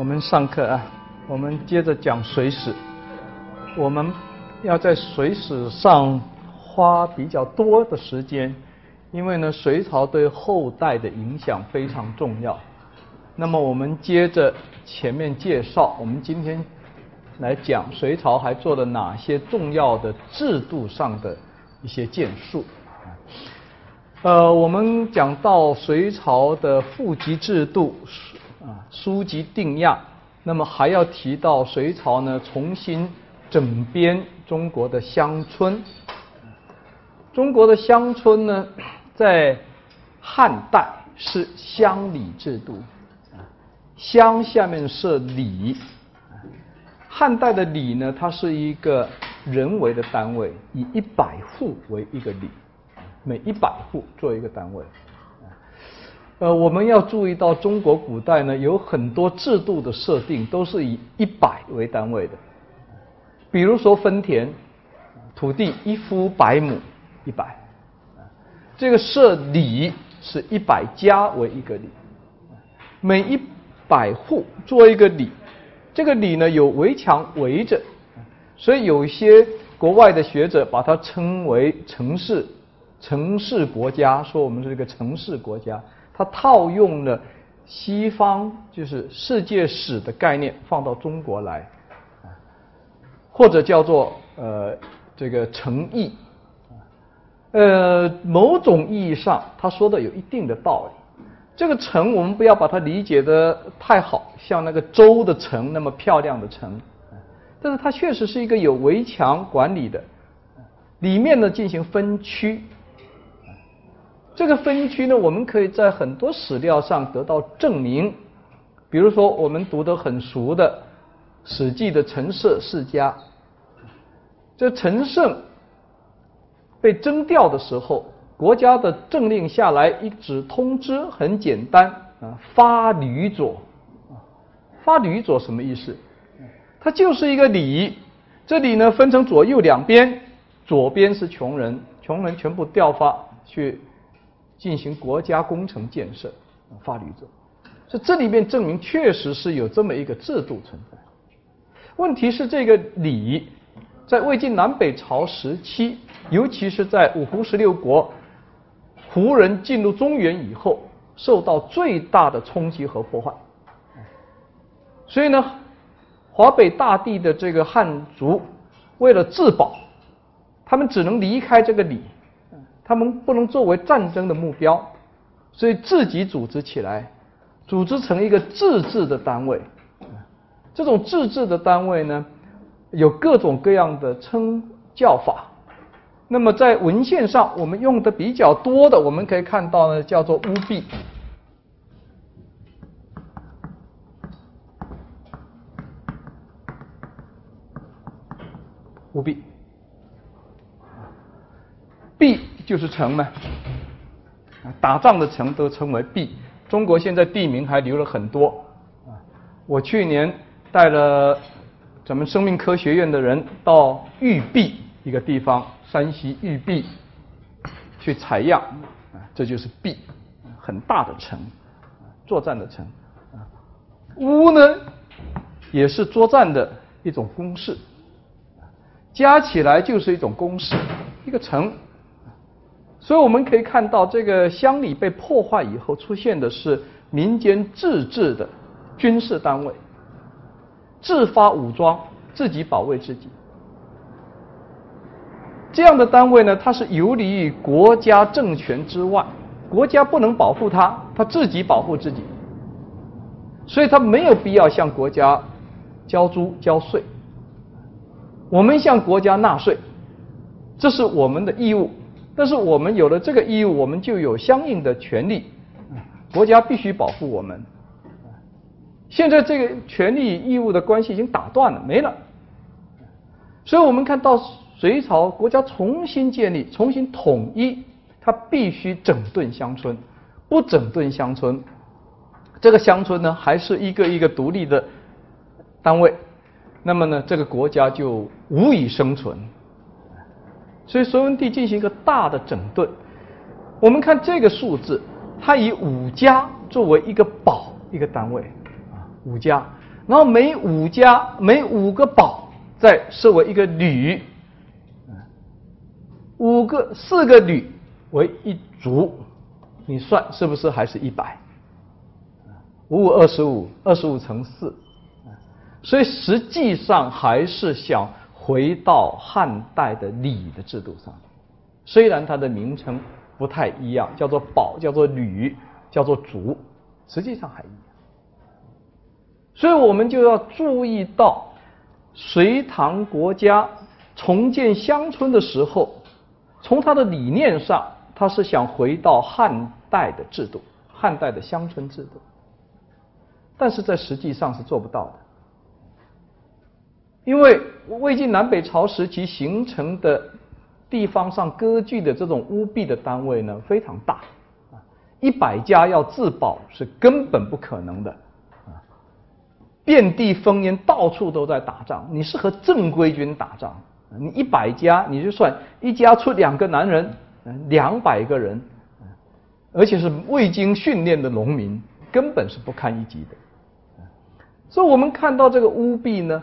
我们上课啊，我们接着讲水史。我们要在水史上花比较多的时间，因为呢，隋朝对后代的影响非常重要。那么我们接着前面介绍，我们今天来讲隋朝还做了哪些重要的制度上的一些建树。呃，我们讲到隋朝的户籍制度。啊，书籍定样，那么还要提到隋朝呢，重新整编中国的乡村。中国的乡村呢，在汉代是乡里制度，乡下面设里。汉代的里呢，它是一个人为的单位，以一百户为一个里，每一百户做一个单位。呃，我们要注意到，中国古代呢有很多制度的设定都是以一百为单位的。比如说分田，土地一夫百亩，一百。这个设里是一百家为一个里，每一百户做一个里，这个里呢有围墙围着，所以有一些国外的学者把它称为城市，城市国家，说我们是一个城市国家。他套用了西方就是世界史的概念放到中国来，或者叫做呃这个诚意，呃某种意义上他说的有一定的道理。这个城我们不要把它理解的太好，像那个周的城那么漂亮的城，但是它确实是一个有围墙管理的，里面呢进行分区。这个分区呢，我们可以在很多史料上得到证明。比如说，我们读得很熟的《史记》的陈涉世家，这陈胜被征调的时候，国家的政令下来一纸通知，很简单啊，发闾左。发闾左什么意思？它就是一个里，这里呢分成左右两边，左边是穷人，穷人全部调发去。进行国家工程建设，法律者，所以这里面证明确实是有这么一个制度存在。问题是这个礼，在魏晋南北朝时期，尤其是在五胡十六国，胡人进入中原以后，受到最大的冲击和破坏。所以呢，华北大地的这个汉族为了自保，他们只能离开这个礼。他们不能作为战争的目标，所以自己组织起来，组织成一个自治的单位。这种自治的单位呢，有各种各样的称叫法。那么在文献上，我们用的比较多的，我们可以看到呢，叫做巫婢。巫婢，婢。就是城嘛，打仗的城都称为壁。中国现在地名还留了很多。我去年带了咱们生命科学院的人到玉壁一个地方，山西玉壁去采样，这就是壁，很大的城，作战的城。屋呢，也是作战的一种公式，加起来就是一种公式，一个城。所以我们可以看到，这个乡里被破坏以后，出现的是民间自治的军事单位，自发武装，自己保卫自己。这样的单位呢，它是游离于国家政权之外，国家不能保护它，它自己保护自己。所以它没有必要向国家交租交税。我们向国家纳税，这是我们的义务。但是我们有了这个义务，我们就有相应的权利，国家必须保护我们。现在这个权利义务的关系已经打断了，没了。所以我们看到隋朝国家重新建立、重新统一，它必须整顿乡村，不整顿乡村，这个乡村呢还是一个一个独立的单位，那么呢这个国家就无以生存。所以隋文帝进行一个大的整顿。我们看这个数字，它以五家作为一个保一个单位啊，五家。然后每五家每五个堡再设为一个旅，五个四个旅为一族，你算是不是还是一百？五五二十五，二十五乘四，所以实际上还是想回到汉代的礼的制度上，虽然它的名称不太一样，叫做堡，叫做旅，叫做族，实际上还一样。所以我们就要注意到，隋唐国家重建乡村的时候。从他的理念上，他是想回到汉代的制度，汉代的乡村制度，但是在实际上是做不到的，因为魏晋南北朝时期形成的地方上割据的这种务币的单位呢非常大，啊，一百家要自保是根本不可能的，啊，遍地烽烟，到处都在打仗，你是和正规军打仗。你一百家，你就算一家出两个男人，两百个人，而且是未经训练的农民，根本是不堪一击的。所以我们看到这个乌币呢，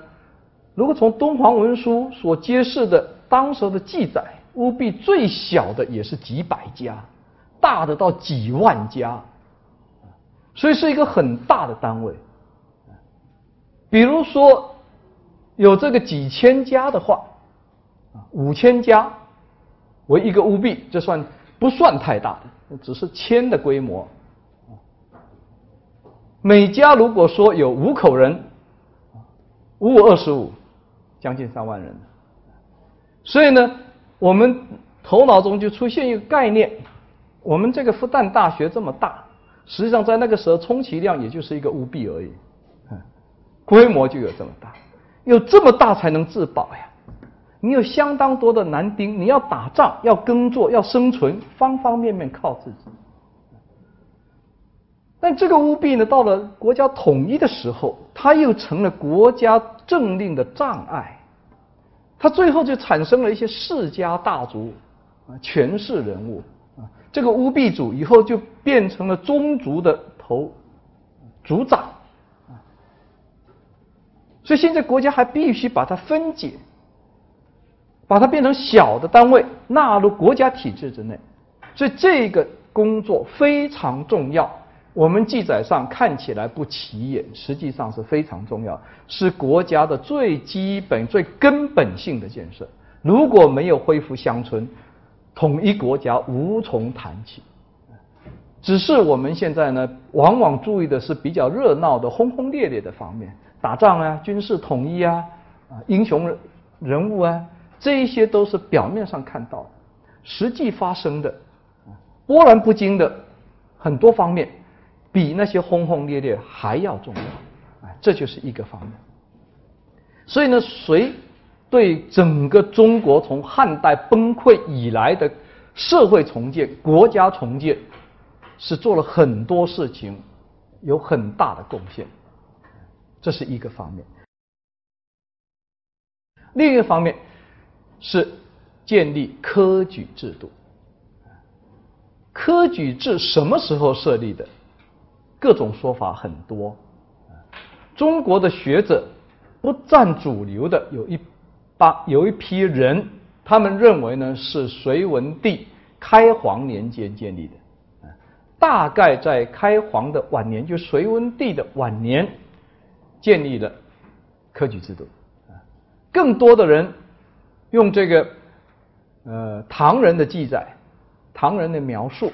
如果从敦煌文书所揭示的当时的记载，乌币最小的也是几百家，大的到几万家，所以是一个很大的单位。比如说有这个几千家的话。五千家为一个乌币，这算不算太大的？只是千的规模。每家如果说有五口人，五五二十五，将近三万人。所以呢，我们头脑中就出现一个概念：我们这个复旦大学这么大，实际上在那个时候充其量也就是一个乌币而已，规模就有这么大，有这么大才能自保呀。你有相当多的男丁，你要打仗，要耕作，要生存，方方面面靠自己。但这个乌币呢，到了国家统一的时候，它又成了国家政令的障碍。它最后就产生了一些世家大族啊，权势人物啊，这个乌币主以后就变成了宗族的头族长啊。所以现在国家还必须把它分解。把它变成小的单位，纳入国家体制之内，所以这个工作非常重要。我们记载上看起来不起眼，实际上是非常重要，是国家的最基本、最根本性的建设。如果没有恢复乡村，统一国家无从谈起。只是我们现在呢，往往注意的是比较热闹的、轰轰烈烈的方面，打仗啊、军事统一啊、啊英雄人物啊。这一些都是表面上看到，实际发生的波澜不惊的很多方面，比那些轰轰烈烈还要重要。哎，这就是一个方面。所以呢，谁对整个中国从汉代崩溃以来的社会重建、国家重建，是做了很多事情，有很大的贡献。这是一个方面。另一个方面。是建立科举制度。科举制什么时候设立的？各种说法很多。中国的学者不占主流的有一八有一批人，他们认为呢是隋文帝开皇年间建立的。大概在开皇的晚年，就隋文帝的晚年建立了科举制度。更多的人。用这个呃唐人的记载，唐人的描述，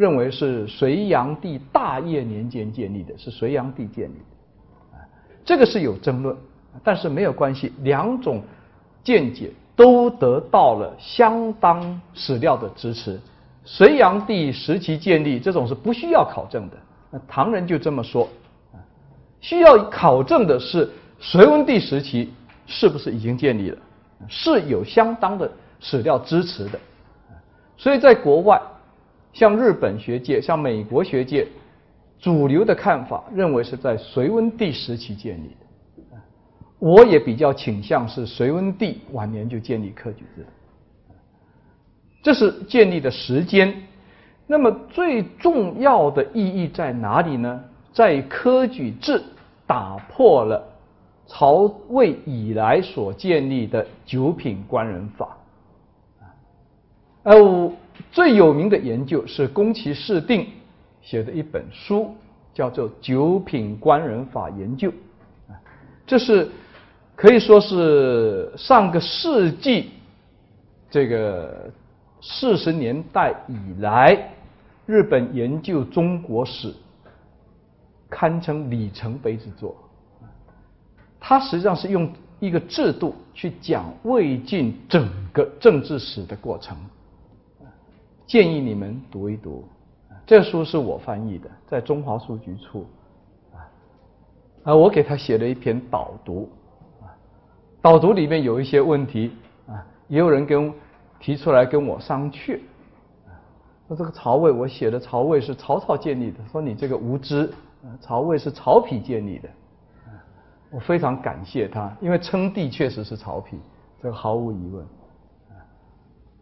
认为是隋炀帝大业年间建立的，是隋炀帝建立的，啊这个是有争论，但是没有关系，两种见解都得到了相当史料的支持。隋炀帝时期建立这种是不需要考证的，那唐人就这么说，啊需要考证的是隋文帝时期是不是已经建立了。是有相当的史料支持的，所以在国外，像日本学界、像美国学界，主流的看法认为是在隋文帝时期建立的。我也比较倾向是隋文帝晚年就建立科举制，这是建立的时间。那么最重要的意义在哪里呢？在科举制打破了曹魏以来所建立的九品官人法。呃，最有名的研究是宫崎市定写的一本书，叫做《九品官人法研究》。啊这是可以说是上个世纪这个四十年代以来，日本研究中国史堪称里程碑之作。它实际上是用一个制度去讲魏晋整个政治史的过程。建议你们读一读，这书是我翻译的，在中华书局出，啊，我给他写了一篇导读，啊，导读里面有一些问题，啊，也有人跟提出来跟我商榷，说这个曹魏我写的曹魏是曹操建立的，说你这个无知，曹魏是曹丕建立的，我非常感谢他，因为称帝确实是曹丕，这个毫无疑问，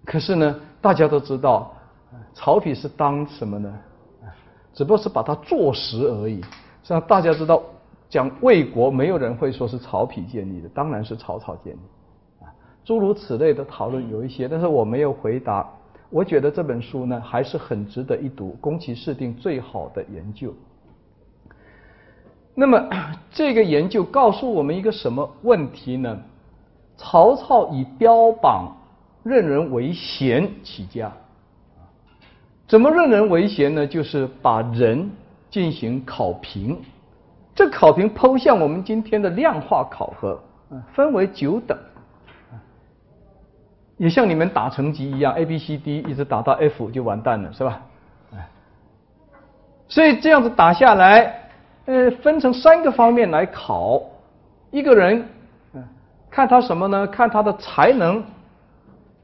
可是呢，大家都知道。曹丕是当什么呢？只不过是把它坐实而已。实际上大家知道，讲魏国，没有人会说是曹丕建立的，当然是曹操建立。啊，诸如此类的讨论有一些，但是我没有回答。我觉得这本书呢，还是很值得一读，宫崎市定最好的研究。那么这个研究告诉我们一个什么问题呢？曹操以标榜任人唯贤起家。怎么任人唯贤呢？就是把人进行考评，这考评剖向我们今天的量化考核，分为九等，也像你们打成绩一样，A、B、C、D 一直打到 F 就完蛋了，是吧？所以这样子打下来，呃，分成三个方面来考一个人，看他什么呢？看他的才能，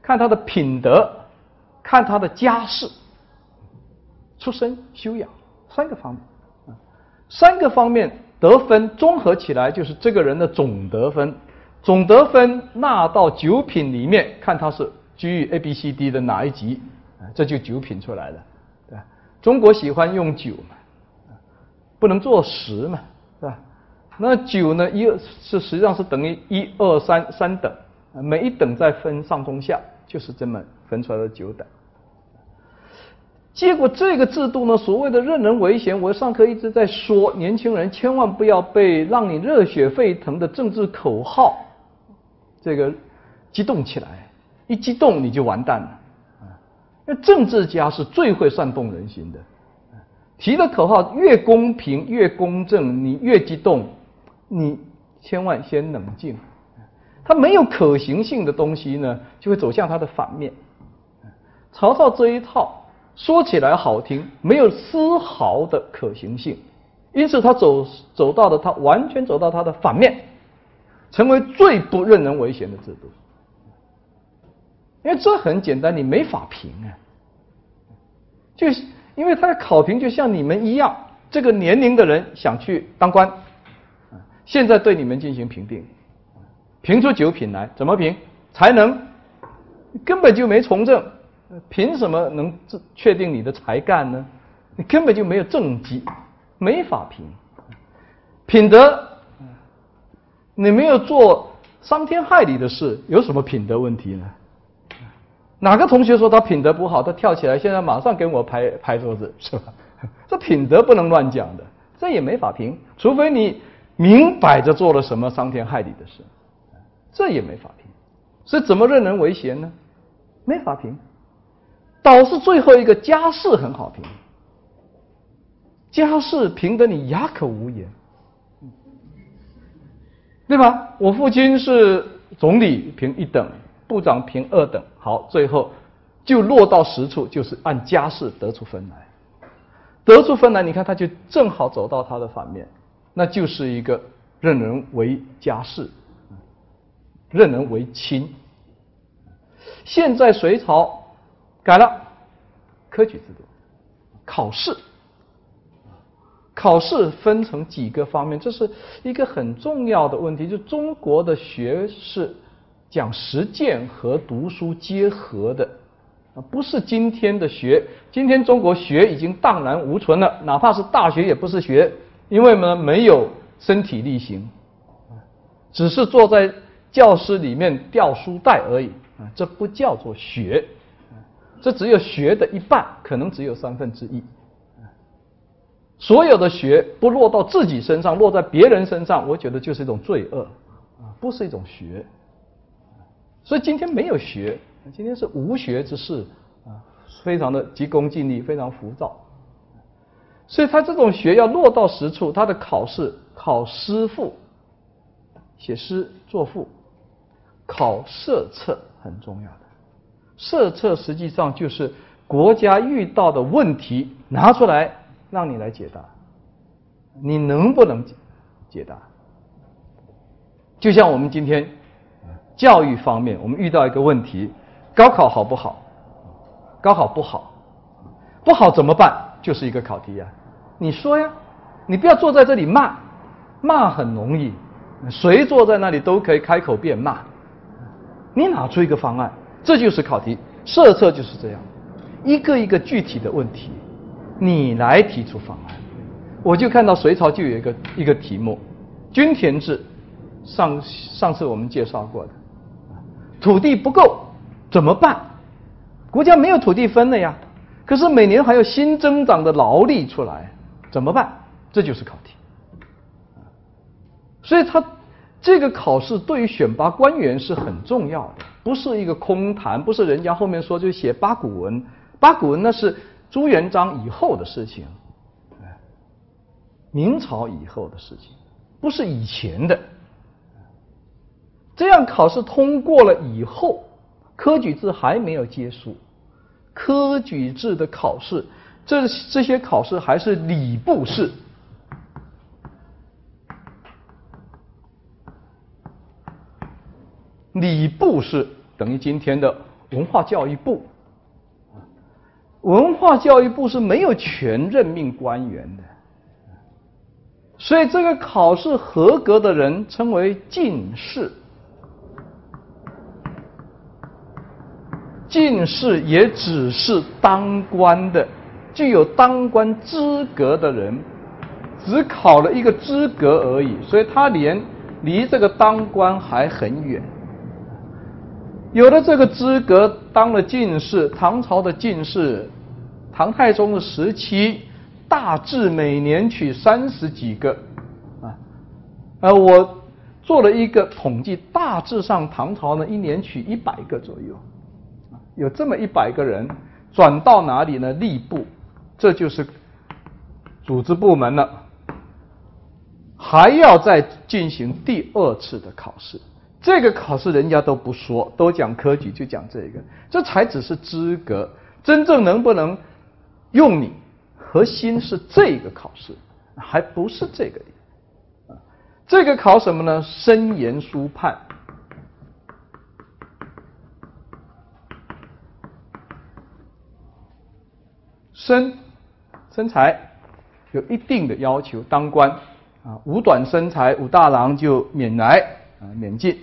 看他的品德，看他的家世。出身、修养三个方面，啊三个方面得分综合起来就是这个人的总得分。总得分纳到九品里面，看他是居于 A、B、C、D 的哪一级，啊这就九品出来了，对？中国喜欢用九嘛，不能做十嘛，是吧？那九呢，一是实际上是等于一二三三等，每一等再分上中下，就是这么分出来的九等。结果这个制度呢，所谓的任人唯贤，我上课一直在说，年轻人千万不要被让你热血沸腾的政治口号这个激动起来，一激动你就完蛋了。那政治家是最会煽动人心的，提的口号越公平越公正，你越激动，你千万先冷静。他没有可行性的东西呢，就会走向他的反面。曹操这一套。说起来好听，没有丝毫的可行性，因此他走走到了他完全走到他的反面，成为最不任人唯贤的制度。因为这很简单，你没法评啊，就是因为他的考评就像你们一样，这个年龄的人想去当官，现在对你们进行评定，评出九品来，怎么评？才能根本就没从政。凭什么能确定你的才干呢？你根本就没有政绩，没法评。品德，你没有做伤天害理的事，有什么品德问题呢？哪个同学说他品德不好，他跳起来现在马上跟我拍拍桌子，是吧？这品德不能乱讲的，这也没法评。除非你明摆着做了什么伤天害理的事，这也没法评。所以怎么任人唯贤呢？没法评。倒是最后一个家世很好评，家世评得你哑口无言，对吧？我父亲是总理，评一等；部长评二等。好，最后就落到实处，就是按家世得出分来。得出分来，你看他就正好走到他的反面，那就是一个任人为家世，任人为亲。现在隋朝。改了，科举制度，考试，考试分成几个方面，这是一个很重要的问题。就中国的学是讲实践和读书结合的，啊，不是今天的学。今天中国学已经荡然无存了，哪怕是大学也不是学，因为呢没有身体力行，只是坐在教室里面吊书袋而已啊，这不叫做学，这只有学的一半，可能只有三分之一。所有的学不落到自己身上，落在别人身上，我觉得就是一种罪恶啊，不是一种学。所以今天没有学，今天是无学之士啊，非常的急功近利，非常浮躁。所以他这种学要落到实处，他的考试考诗赋，写诗作赋，考社策很重要的。设策实际上就是国家遇到的问题拿出来让你来解答，你能不能解答？就像我们今天教育方面，我们遇到一个问题：高考好不好？高考不好，不好怎么办？就是一个考题呀，你说呀，你不要坐在这里骂，骂很容易，谁坐在那里都可以开口便骂。你拿出一个方案，这就是考题。设策就是这样，一个一个具体的问题，你来提出方案。我就看到隋朝就有一个一个题目，均田制，上上次我们介绍过的，土地不够怎么办？国家没有土地分了呀。可是每年还有新增长的劳力出来，怎么办？这就是考题。所以他这个考试对于选拔官员是很重要的，不是一个空谈，不是人家后面说就写八股文，八股文那是朱元璋以后的事情，明朝以后的事情，不是以前的。这样考试通过了以后，科举制还没有结束。科举制的考试，这这些考试还是礼部试。礼部是等于今天的文化教育部，文化教育部是没有权任命官员的，所以这个考试合格的人称为进士。进士也只是当官的，具有当官资格的人，只考了一个资格而已，所以他连离这个当官还很远。有了这个资格，当了进士，唐朝的进士，唐太宗的时期，大致每年取三十几个，啊，呃，我做了一个统计，大致上唐朝呢一年取一百个左右。有这么一百个人转到哪里呢？吏部，这就是组织部门了，还要再进行第二次的考试。这个考试人家都不说，都讲科举，就讲这个，这才只是资格。真正能不能用你，核心是这个考试，还不是这个。这个考什么呢？申言书判。身身材有一定的要求，当官啊，五短身材，武大郎就免来啊，免进。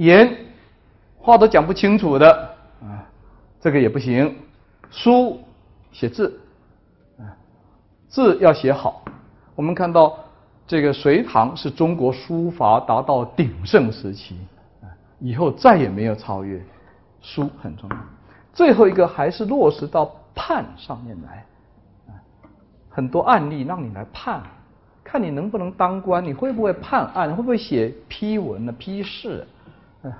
言话都讲不清楚的啊，这个也不行。书写字啊，字要写好。我们看到这个隋唐是中国书法达到鼎盛时期啊，以后再也没有超越。书很重要。最后一个还是落实到。判上面来啊，很多案例让你来判，看你能不能当官，你会不会判案，会不会写批文呢？批示，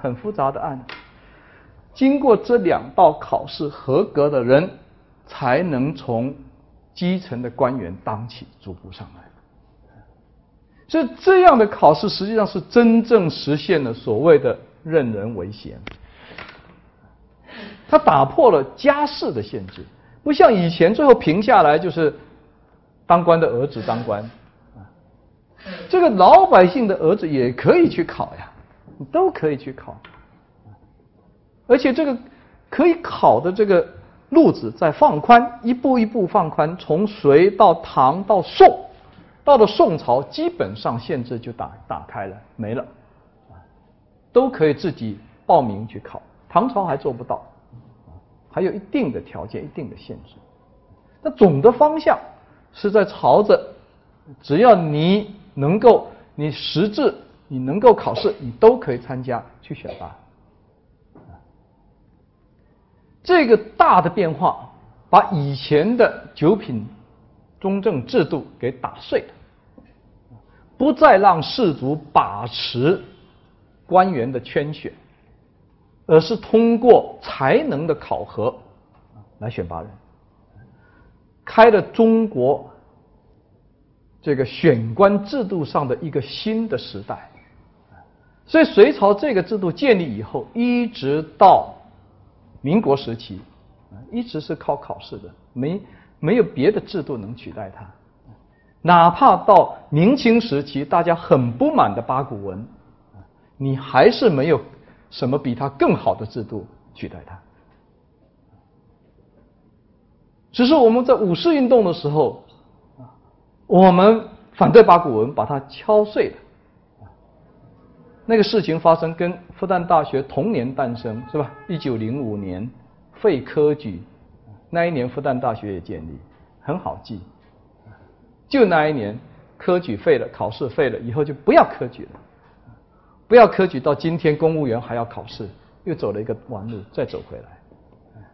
很复杂的案子。经过这两道考试合格的人，才能从基层的官员当起，逐步上来。所以这样的考试实际上是真正实现了所谓的任人唯贤，他打破了家世的限制。不像以前，最后评下来就是当官的儿子当官，这个老百姓的儿子也可以去考呀，都可以去考，而且这个可以考的这个路子在放宽，一步一步放宽，从隋到唐到宋，到了宋朝，基本上限制就打打开了，没了，都可以自己报名去考，唐朝还做不到。还有一定的条件，一定的限制。那总的方向是在朝着，只要你能够你识字，你能够考试，你都可以参加去选拔。这个大的变化，把以前的九品中正制度给打碎了，不再让士族把持官员的圈选，而是通过才能的考核来选拔人，开了中国这个选官制度上的一个新的时代。所以隋朝这个制度建立以后，一直到。民国时期，一直是靠考试的，没没有别的制度能取代它。哪怕到明清时期，大家很不满的八股文，你还是没有什么比它更好的制度取代它。只是我们在五四运动的时候，我们反对八股文，把它敲碎了。那个事情发生跟复旦大学同年诞生是吧？一九零五年废科举，那一年复旦大学也建立，很好记。就那一年科举废了，考试废了，以后就不要科举了，不要科举。到今天公务员还要考试，又走了一个弯路，再走回来。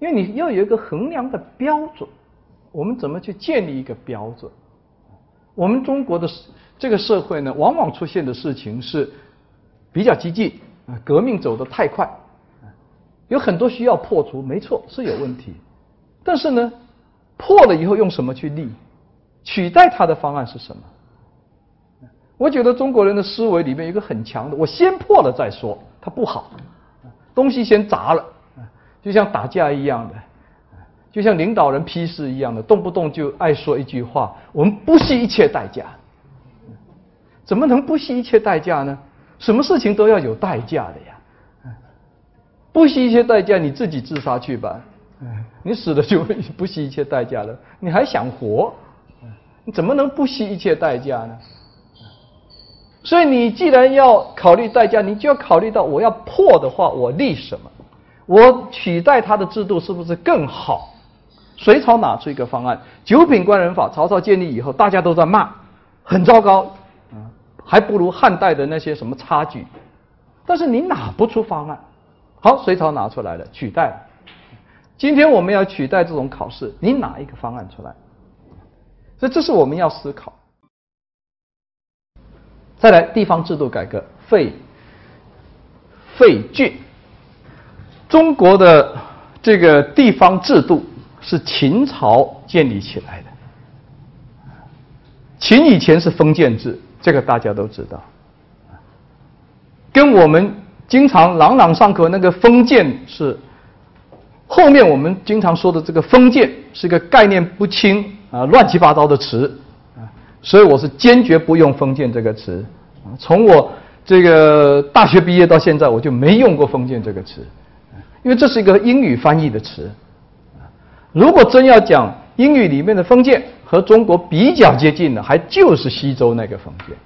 因为你要有一个衡量的标准，我们怎么去建立一个标准？我们中国的。这个社会呢，往往出现的事情是比较激进啊，革命走得太快，有很多需要破除，没错是有问题。但是呢，破了以后用什么去立？取代它的方案是什么？我觉得中国人的思维里面有一个很强的，我先破了再说，它不好，东西先砸了，就像打架一样的，就像领导人批示一样的，动不动就爱说一句话，我们不惜一切代价。怎么能不惜一切代价呢？什么事情都要有代价的呀！不惜一切代价，你自己自杀去吧。你死了就不惜一切代价了，你还想活？你怎么能不惜一切代价呢？所以你既然要考虑代价，你就要考虑到我要破的话，我立什么？我取代他的制度是不是更好？隋朝拿出一个方案，九品官人法，曹操建立以后，大家都在骂，很糟糕。啊还不如汉代的那些什么差距，但是你拿不出方案。好，隋朝拿出来了，取代。今天我们要取代这种考试，你拿一个方案出来？所以这是我们要思考。再来，地方制度改革，废废郡。中国的这个地方制度是秦朝建立起来的。秦以前是封建制。这个大家都知道，跟我们经常朗朗上口那个封建是后面我们经常说的这个封建是一个概念不清啊乱七八糟的词啊，所以我是坚决不用封建这个词。从我这个大学毕业到现在，我就没用过封建这个词，因为这是一个英语翻译的词。如果真要讲英语里面的封建。和中国比较接近的，还就是西周那个封建，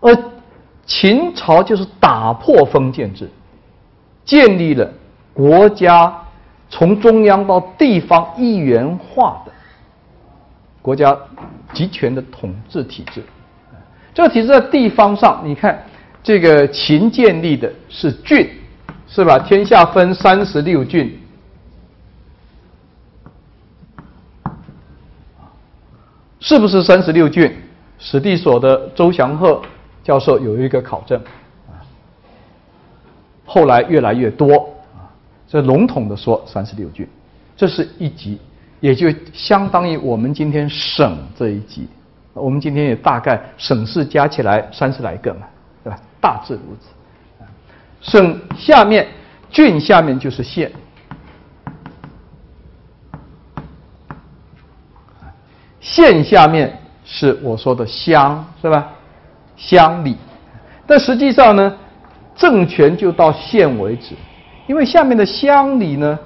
而秦朝就是打破封建制，建立了国家从中央到地方一元化的国家集权的统治体制。这个体制在地方上，你看这个秦建立的是郡，是吧？天下分三十六郡。是不是三十六郡？史地所的周祥鹤教授有一个考证，后来越来越多，啊，这笼统的说三十六郡，这是一级，也就相当于我们今天省这一级，我们今天也大概省市加起来三十来个嘛，对吧？大致如此，省下面郡下面就是县。县下面是我说的乡，是吧？乡里，但实际上呢，政权就到县为止，因为下面的乡里呢，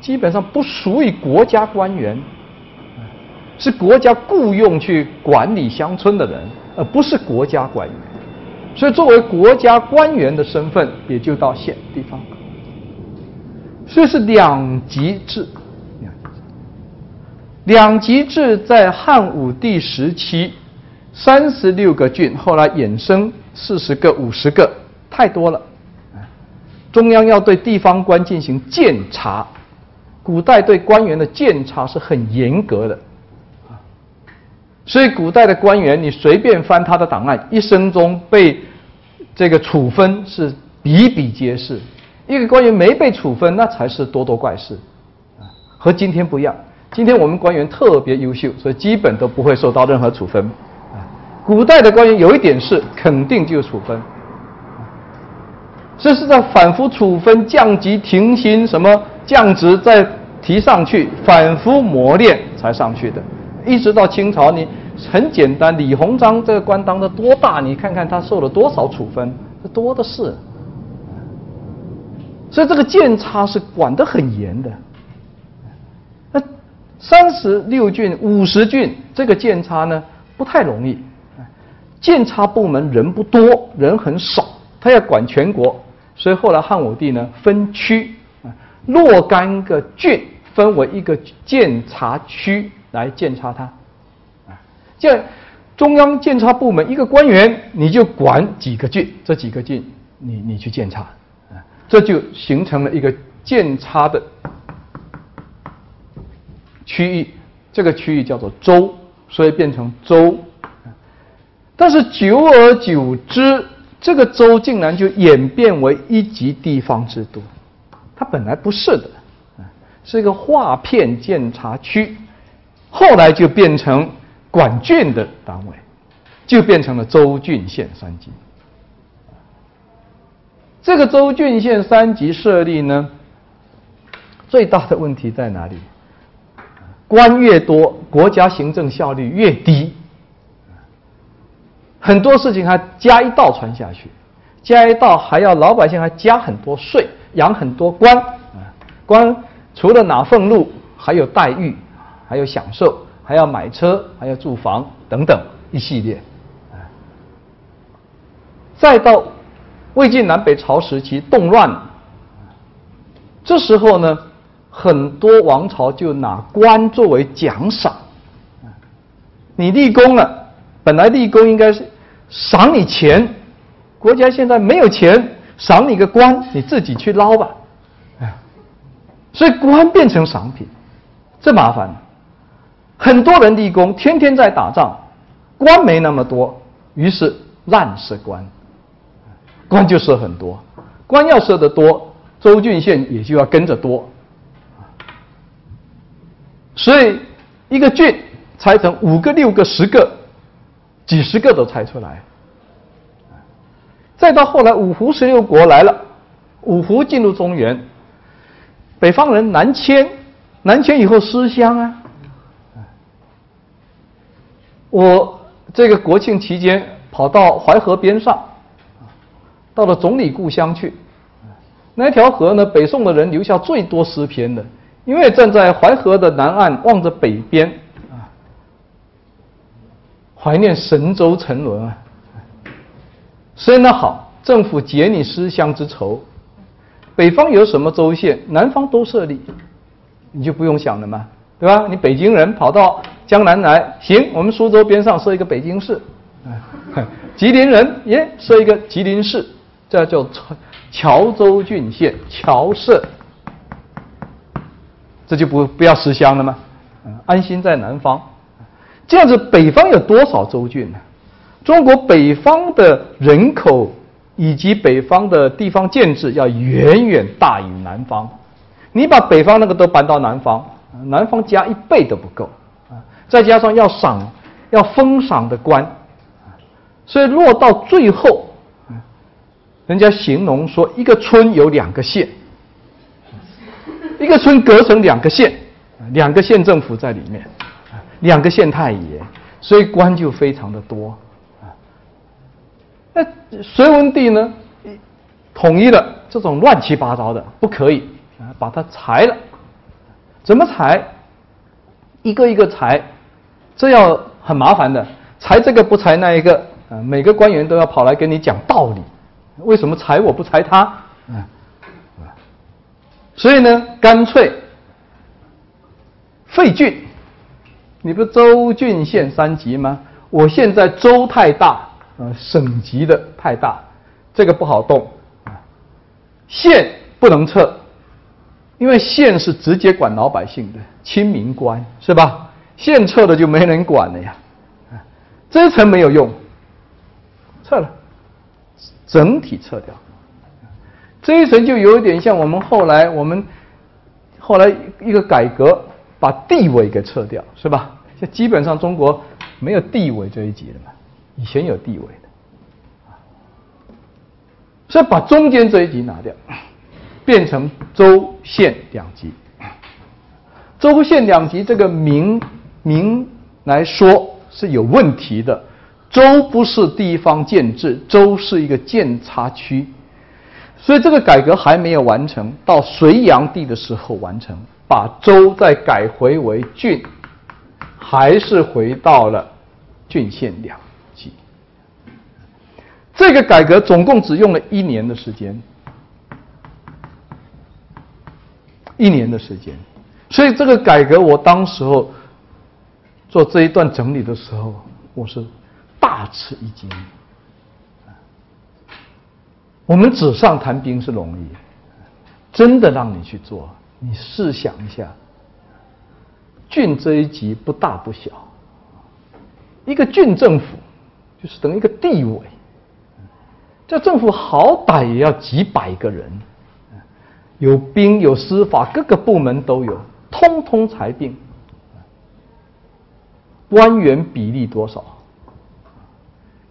基本上不属于国家官员，是国家雇佣去管理乡村的人，而不是国家官员。所以作为国家官员的身份，也就到县地方。所以是两级制。两级制在汉武帝时期，三十六个郡，后来衍生四十个、五十个，太多了。中央要对地方官进行监察，古代对官员的监察是很严格的。所以古代的官员，你随便翻他的档案，一生中被这个处分是比比皆是。一个官员没被处分，那才是多多怪事。和今天不一样。今天我们官员特别优秀，所以基本都不会受到任何处分。古代的官员有一点事，肯定就处分。这是在反复处分、降级、停薪、什么降职再提上去，反复磨练才上去的。一直到清朝，你很简单，李鸿章这个官当的多大？你看看他受了多少处分，这多的是。所以这个监察是管得很严的。那三十六郡、五十郡，这个监察呢不太容易。监察部门人不多，人很少，他要管全国，所以后来汉武帝呢分区，若干个郡分为一个监察区来监察他。啊，这中央监察部门一个官员你就管几个郡，这几个郡你你去监察，啊，这就形成了一个监察的。区域，这个区域叫做州，所以变成州。但是久而久之，这个州竟然就演变为一级地方制度。它本来不是的，啊是一个划片监察区，后来就变成管郡的单位，就变成了州、郡、县三级。这个州、郡、县三级设立呢，最大的问题在哪里？官越多，国家行政效率越低。很多事情还加一道传下去，加一道还要老百姓还加很多税，养很多官。官除了拿俸禄，还有待遇，还有享受，还要买车，还要住房等等一系列。再到魏晋南北朝时期动乱，这时候呢？很多王朝就拿官作为奖赏，你立功了，本来立功应该是赏你钱，国家现在没有钱，赏你个官，你自己去捞吧，所以官变成赏品，这麻烦了。很多人立功，天天在打仗，官没那么多，于是滥设官，官就设很多，官要设得多，州郡县也就要跟着多。所以，一个郡拆成五个、六个、十个、几十个都拆出来。再到后来，五胡十六国来了，五胡进入中原，北方人南迁，南迁以后思乡啊。我这个国庆期间跑到淮河边上，到了总理故乡去，那条河呢，北宋的人留下最多诗篇的。因为站在淮河的南岸望着北边啊，怀念神州沉沦啊。所以呢，好，政府解你思乡之愁。北方有什么州县，南方都设立，你就不用想了嘛，对吧？你北京人跑到江南来，行，我们苏州边上设一个北京市，吉林人耶设一个吉林市，这叫乔州郡县，乔设。这就不不要思乡了吗？安心在南方，这样子北方有多少州郡呢？中国北方的人口以及北方的地方建制要远远大于南方。你把北方那个都搬到南方，南方加一倍都不够啊！再加上要赏、要封赏的官，所以落到最后，人家形容说一个村有两个县。一个村隔成两个县，两个县政府在里面，两个县太爷，所以官就非常的多啊。那隋文帝呢，统一了这种乱七八糟的，不可以啊，把它裁了。怎么裁？一个一个裁，这要很麻烦的。裁这个不裁那一个啊，每个官员都要跑来跟你讲道理，为什么裁我不裁他啊？所以呢，干脆废郡，你不州郡县三级吗？我现在州太大，呃，省级的太大，这个不好动。县不能撤，因为县是直接管老百姓的亲民官，是吧？县撤了就没人管了呀。啊这一层没有用，撤了，整体撤掉。这一层就有点像我们后来我们后来一个改革，把地委给撤掉，是吧？就基本上中国没有地委这一级了嘛，以前有地委的，所以把中间这一级拿掉，变成州县两级。州县两级这个名名来说。是有问题的，州不是地方建制，州是一个监察区，所以这个改革还没有完成，到隋炀帝的时候完成，把州再改回为郡，还是回到了郡县两级。这个改革总共只用了一年的时间，一年的时间，所以这个改革我当时候。做这一段整理的时候，我是大吃一惊。我们纸上谈兵是容易，真的让你去做，你试想一下，郡这一级不大不小，一个郡政府就是等于一个地委，这政府好歹也要几百个人，有兵有司法，各个部门都有，通通裁并。官员比例多少？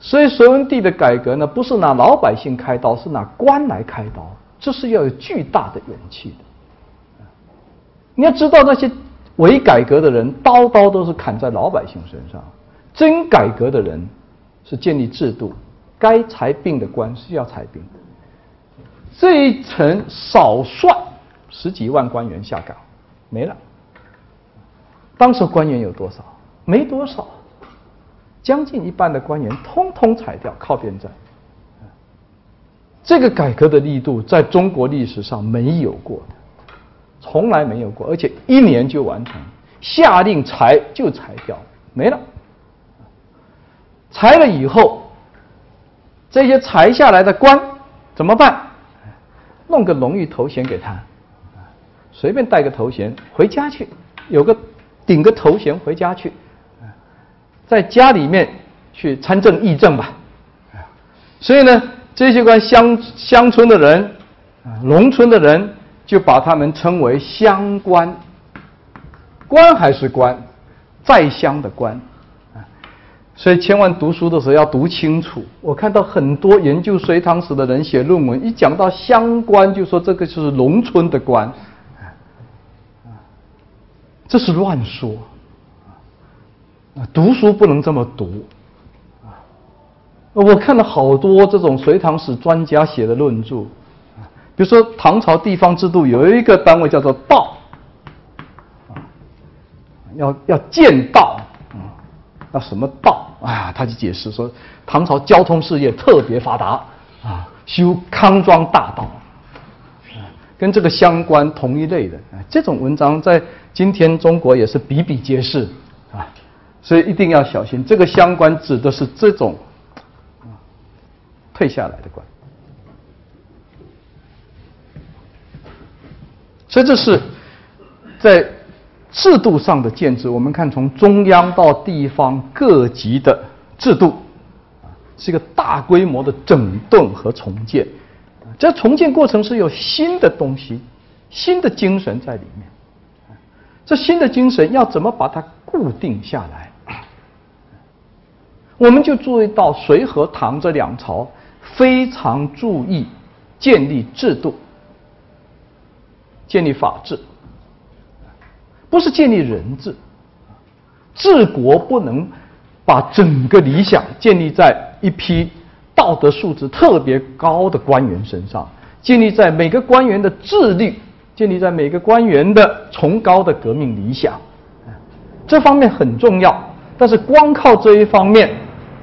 所以隋文帝的改革呢，不是拿老百姓开刀，是拿官来开刀，这是要有巨大的勇气的。你要知道，那些伪改革的人，刀刀都是砍在老百姓身上；真改革的人，是建立制度，该裁并的官是要裁并的。这一层少算十几万官员下岗，没了。当时官员有多少？没多少，将近一半的官员通通裁掉，靠边站。这个改革的力度在中国历史上没有过，从来没有过，而且一年就完成，下令裁就裁掉，没了。裁了以后，这些裁下来的官怎么办？弄个荣誉头衔给他，随便带个头衔回家去，有个顶个头衔回家去。在家里面去参政议政吧，所以呢，这些官乡乡村的人，农村的人就把他们称为乡官，官还是官，在乡的官，所以千万读书的时候要读清楚。我看到很多研究隋唐史的人写论文，一讲到乡官，就说这个是农村的官，这是乱说。读书不能这么读，我看了好多这种隋唐史专家写的论著，比如说唐朝地方制度有一个单位叫做道，要要建道，啊，要什么道？啊？他就解释说，唐朝交通事业特别发达，啊，修康庄大道，跟这个相关同一类的，这种文章在今天中国也是比比皆是，啊。所以一定要小心，这个相关指的是这种退下来的官。所以这是在制度上的建制。我们看从中央到地方各级的制度，是一个大规模的整顿和重建。这重建过程是有新的东西、新的精神在里面。这新的精神要怎么把它固定下来？我们就注意到隋和唐这两朝非常注意建立制度、建立法治，不是建立人治。治国不能把整个理想建立在一批道德素质特别高的官员身上，建立在每个官员的自律，建立在每个官员的崇高的革命理想。这方面很重要，但是光靠这一方面。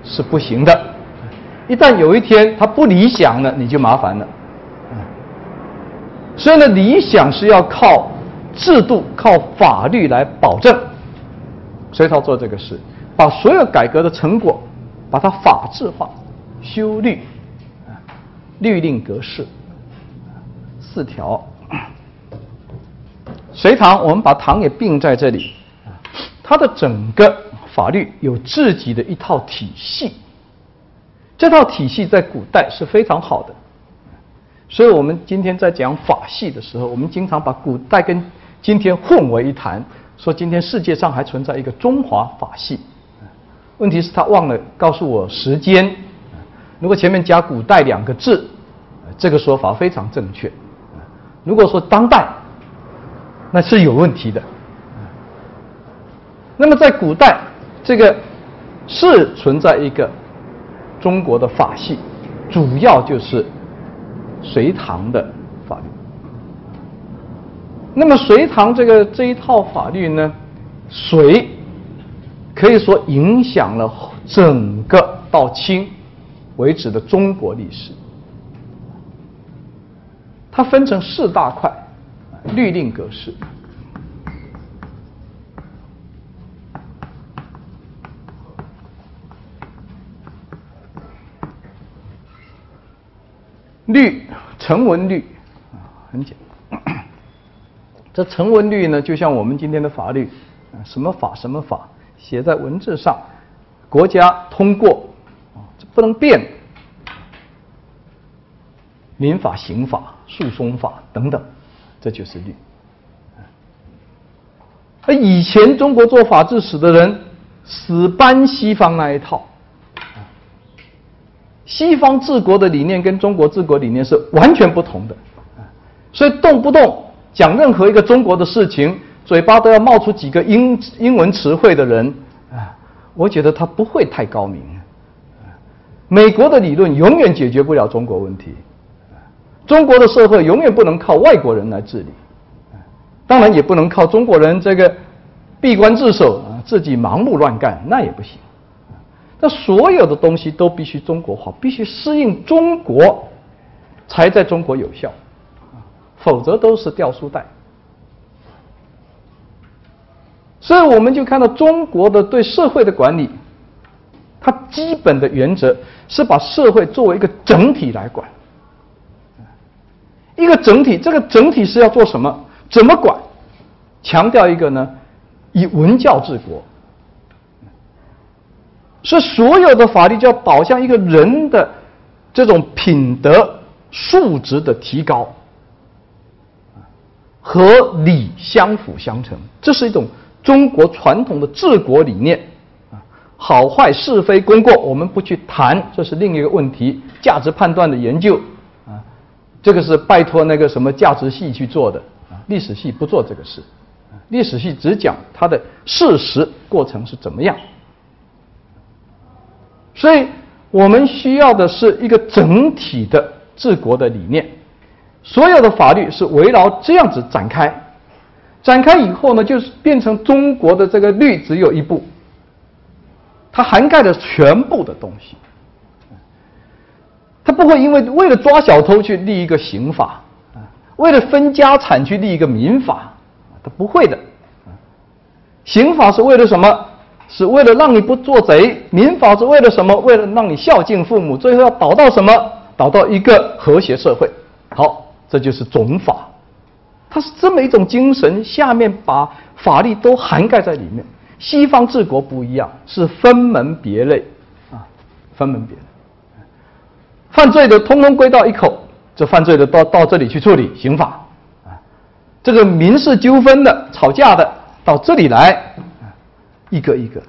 是不行的，一旦有一天他不理想了，你就麻烦了。所以呢，理想是要靠制度、靠法律来保证。隋朝做这个事，把所有改革的成果，把它法制化，修律，律令格式，四条。隋唐，我们把唐也并在这里，它的整个法律有自己的一套体系，这套体系在古代是非常好的，所以我们今天在讲法系的时候，我们经常把古代跟今天混为一谈，说今天世界上还存在一个中华法系，问题是他忘了告诉我时间，如果前面加古代两个字，这个说法非常正确，如果说当代。那是有问题的。那么在古代，这个是存在一个中国的法系，主要就是隋唐的。那么隋唐这个这一套法律呢，隋可以说影响了整个到清为止的中国历史。它分成四大块。律令格式，律成文律啊，很简单。这成文律呢，就像我们今天的法律，啊什么法什么法，写在文字上，国家通过啊，这不能变。民法、刑法、诉讼法等等。这就是律。而以前中国做法治史的人死搬西方那一套，西方治国的理念跟中国治国理念是完全不同的，所以动不动讲任何一个中国的事情，嘴巴都要冒出几个英英文词汇的人，啊，我觉得他不会太高明。美国的理论永远解决不了中国问题。中国的社会永远不能靠外国人来治理，当然也不能靠中国人这个闭关自守啊，自己盲目乱干，那也不行。那所有的东西都必须中国化，必须适应中国，才在中国有效，否则都是掉书袋。所以我们就看到中国的对社会的管理，它基本的原则是把社会作为一个整体来管。一个整体，这个整体是要做什么？怎么管？强调一个呢？以文教治国，是所有的法律就要导向一个人的这种品德素质的提高，和理相辅相成。这是一种中国传统的治国理念啊，好坏是非功过，我们不去谈，这是另一个问题。价值判断的研究。啊这个是拜托那个什么价值系去做的啊，历史系不做这个事，历史系只讲它的事实过程是怎么样。所以我们需要的是一个整体的治国的理念，所有的法律是围绕这样子展开，展开以后呢，就是变成中国的这个律只有一部，它涵盖了全部的东西。他不会因为为了抓小偷去立一个刑法，啊，为了分家产去立一个民法，他不会的。刑法是为了什么？是为了让你不做贼。民法是为了什么？为了让你孝敬父母。最后要导到什么？导到一个和谐社会。好，这就是总法。它是这么一种精神，下面把法律都涵盖在里面。西方治国不一样，是分门别类，啊，分门别类。犯罪的通通归到一口，这犯罪的到到这里去处理刑法，啊，这个民事纠纷的吵架的到这里来，一个一个，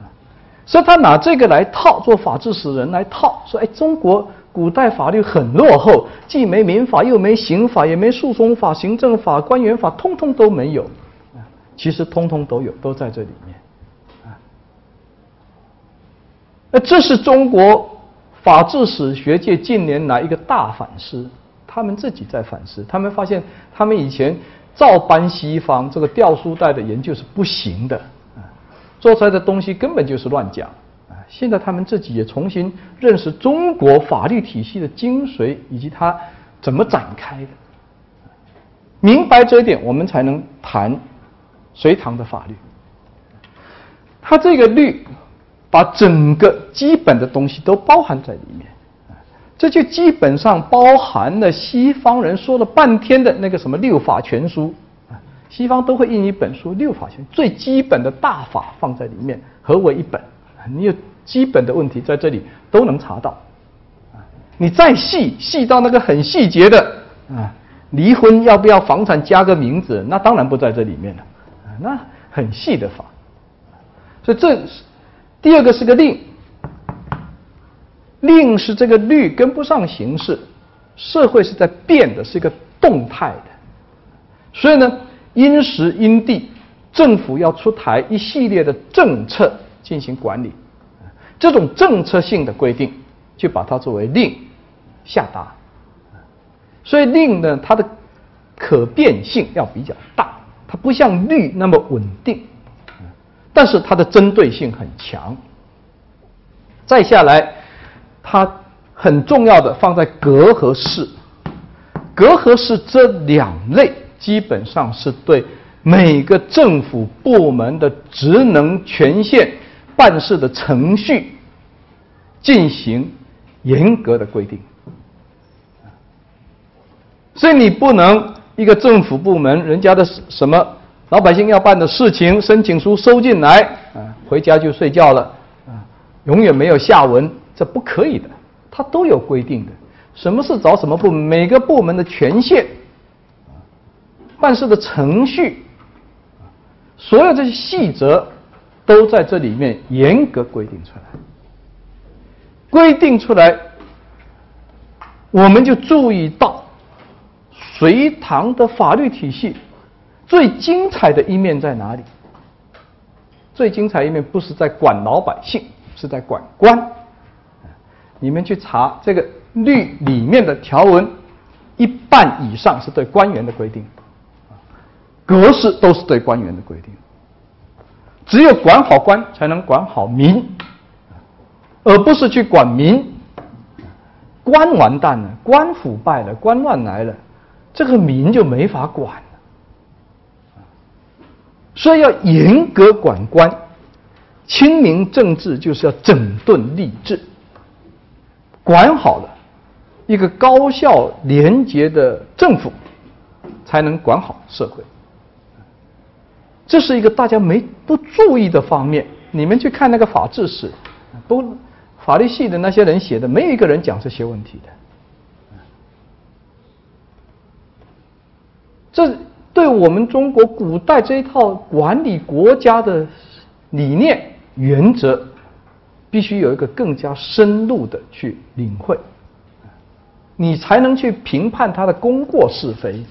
啊，所以他拿这个来套做法治使人来套，说哎，中国古代法律很落后，既没民法，又没刑法，也没诉讼法、行政法、官员法，通通都没有，啊，其实通通都有，都在这里面，啊，那这是中国。法治史学界近年来一个大反思，他们自己在反思，他们发现他们以前照搬西方这个吊书袋的研究是不行的，啊，做出来的东西根本就是乱讲，啊，现在他们自己也重新认识中国法律体系的精髓以及它怎么展开的，明白这一点，我们才能谈隋唐的法律。它这个律把整个基本的东西都包含在里面，这就基本上包含了西方人说了半天的那个什么六法全书。西方都会印一本书，六法全最基本的大法放在里面，合为一本。你有基本的问题在这里都能查到。你再细细到那个很细节的啊，离婚要不要房产加个名字？那当然不在这里面了。那很细的法。所以这第二个是个令，令是这个律跟不上形势，社会是在变的，是一个动态的。所以呢。因时因地，政府要出台一系列的政策进行管理，这种政策性的规定就把它作为令下达。所以令呢，它的可变性要比较大，它不像律那么稳定，但是它的针对性很强。再下来，它很重要的放在格和式，格和式这两类。基本上是对每个政府部门的职能、权限、办事的程序进行严格的规定。所以你不能一个政府部门人家的什么老百姓要办的事情申请书收进来啊，回家就睡觉了啊，永远没有下文，这不可以的。它都有规定的，什么是找什么部门，每个部门的权限。办事的程序，所有这些细则都在这里面严格规定出来。规定出来，我们就注意到隋唐的法律体系最精彩的一面在哪里？最精彩一面不是在管老百姓，是在管官。你们去查这个律里面的条文，一半以上是对官员的规定。格式都是对官员的规定，只有管好官，才能管好民，而不是去管民。官完蛋了，官腐败了，官乱来了，这个民就没法管了。所以要严格管官，清明政治就是要整顿吏治，管好了，一个高效廉洁的政府，才能管好社会。这是一个大家没不注意的方面。你们去看那个法制史，都法律系的那些人写的，没有一个人讲这些问题的。这对我们中国古代这一套管理国家的理念原则，必须有一个更加深入的去领会，你才能去评判它的功过是非。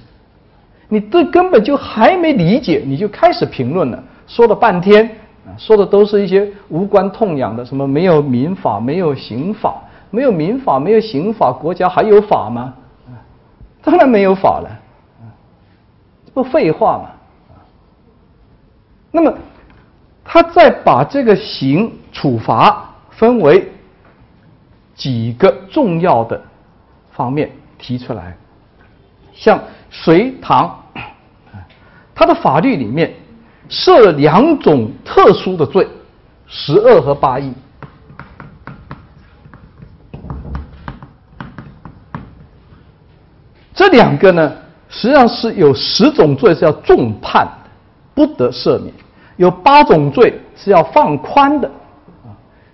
你这根本就还没理解，你就开始评论了，说了半天，说的都是一些无关痛痒的，什么没有民法，没有刑法，没有民法，没有刑法，国家还有法吗？当然没有法了，这不废话嘛。那么，他再把这个刑处罚分为几个重要的方面提出来，像隋唐。他的法律里面设了两种特殊的罪，十二和八义。这两个呢，实际上是有十种罪是要重判，不得赦免；有八种罪是要放宽的，啊，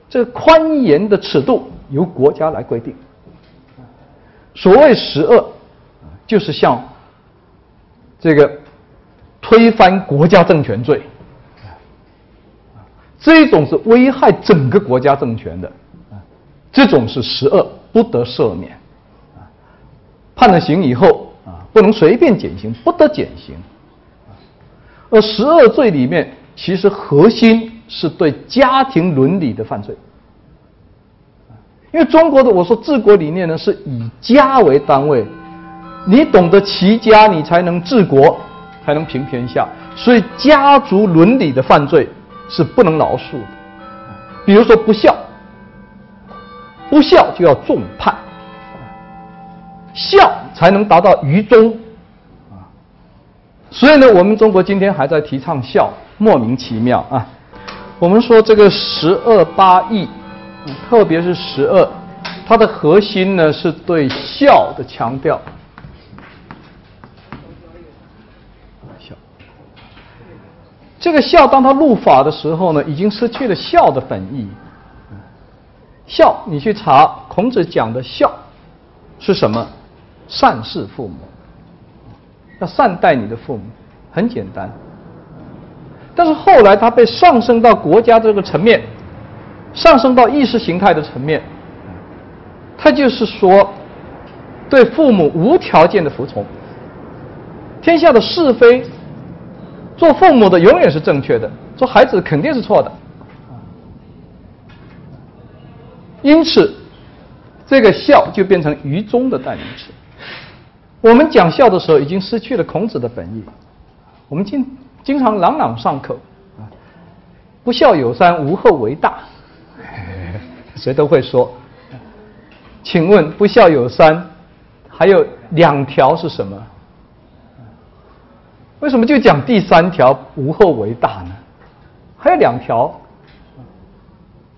这宽严的尺度由国家来规定。所谓十恶，就是像这个。推翻国家政权罪，这种是危害整个国家政权的，这种是十恶不得赦免，判了刑以后啊，不能随便减刑，不得减刑。而十恶罪里面，其实核心是对家庭伦理的犯罪，因为中国的我说治国理念呢，是以家为单位，你懂得齐家，你才能治国。才能平天下，所以家族伦理的犯罪是不能饶恕的。比如说不孝，不孝就要重判，孝才能达到于中。所以呢，我们中国今天还在提倡孝，莫名其妙啊。我们说这个十二八义，特别是十二，它的核心呢是对孝的强调。孝，这个孝，当他入法的时候呢，已经失去了孝的本意。孝，你去查孔子讲的孝是什么？善事父母，要善待你的父母，很简单。但是后来他被上升到国家这个层面，上升到意识形态的层面，他就是说，对父母无条件的服从。天下的是非，做父母的永远是正确的，做孩子肯定是错的。因此，这个孝就变成愚忠的代名词。我们讲孝的时候，已经失去了孔子的本意。我们经经常朗朗上口，“不孝有三，无后为大”，谁都会说。请问“不孝有三”，还有两条是什么？为什么就讲第三条“无后为大”呢？还有两条。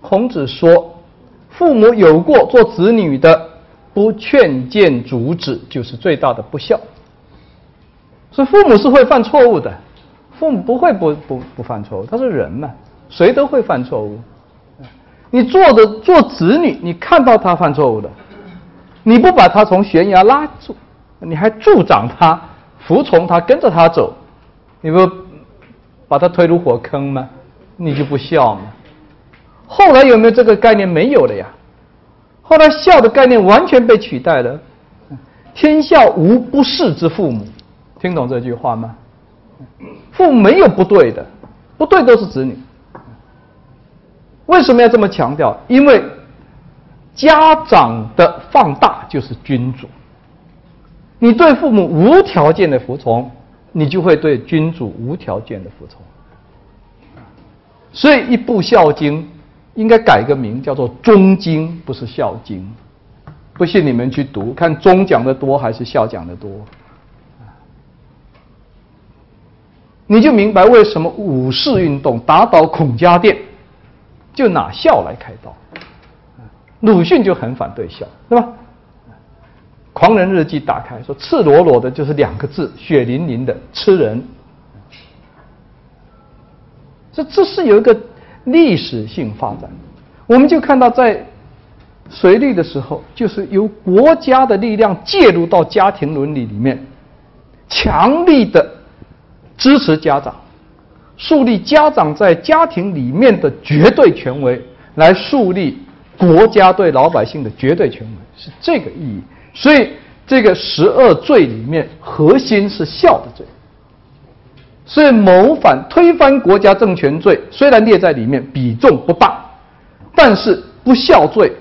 孔子说：“父母有过，做子女的不劝谏阻止，就是最大的不孝。”所以父母是会犯错误的。父母不会不不不犯错误，他是人嘛，谁都会犯错误。你做的做子女，你看到他犯错误的，你不把他从悬崖拉住，你还助长他，服从他，跟着他走，你不把他推入火坑吗？你就不孝吗？后来有没有这个概念？没有了呀。后来孝的概念完全被取代了。天下无不是之父母，听懂这句话吗？父母没有不对的，不对都是子女。为什么要这么强调？因为家长的放大就是君主。你对父母无条件的服从，你就会对君主无条件的服从。所以一部《孝经》应该改个名，叫做《忠经》，不是《孝经》。不信你们去读，看忠讲的多还是孝讲的多。你就明白为什么五四运动打倒孔家店，就拿孝来开刀。鲁迅就很反对孝，对吧？狂人日记打开说，赤裸裸的就是两个字，血淋淋的吃人。这这是有一个历史性发展。我们就看到在隋律的时候，就是由国家的力量介入到家庭伦理里面，强力的。支持家长，树立家长在家庭里面的绝对权威，来树立国家对老百姓的绝对权威，是这个意义。所以，这个十二罪里面核心是孝的罪。所以，谋反、推翻国家政权罪虽然列在里面，比重不大，但是不孝罪，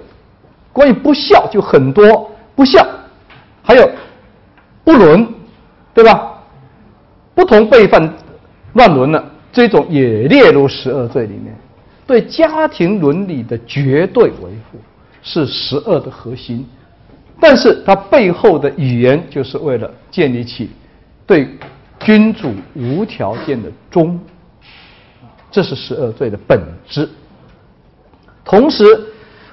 关于不孝就很多，不孝，还有不伦，对吧？不同辈分乱伦了，这种也列入十二罪里面。对家庭伦理的绝对维护是十二的核心，但是它背后的语言就是为了建立起对君主无条件的忠，这是十二罪的本质。同时，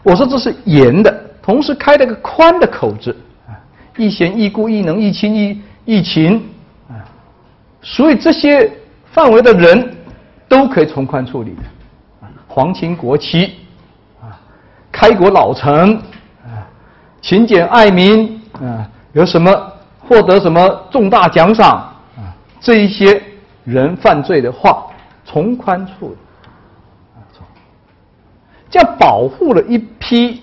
我说这是严的，同时开了个宽的口子啊，亦贤一故一能一亲一一勤。所以这些范围的人都可以从宽处理的，皇亲国戚啊，开国老臣，勤俭爱民啊，有什么获得什么重大奖赏啊，这一些人犯罪的话，从宽处理啊，这样保护了一批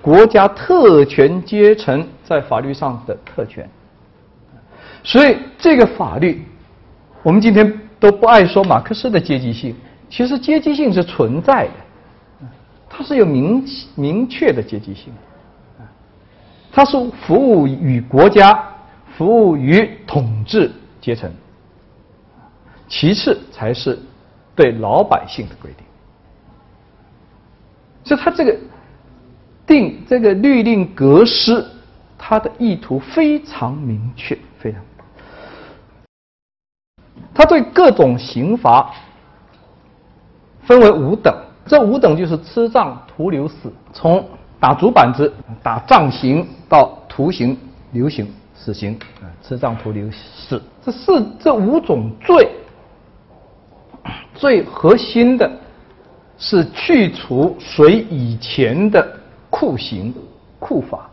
国家特权阶层在法律上的特权。所以，这个法律，我们今天都不爱说马克思的阶级性，其实阶级性是存在的，它是有明明确的阶级性，它是服务于国家，服务于统治阶层，其次才是对老百姓的规定。所以，他这个定这个律令格式，它的意图非常明确，非常。他对各种刑罚分为五等，这五等就是吃杖徒留死，从打竹板子、打杖刑到徒刑、流刑、死刑，啊，吃杖徒流死，这四这五种罪，最核心的是去除隋以前的酷刑、酷法，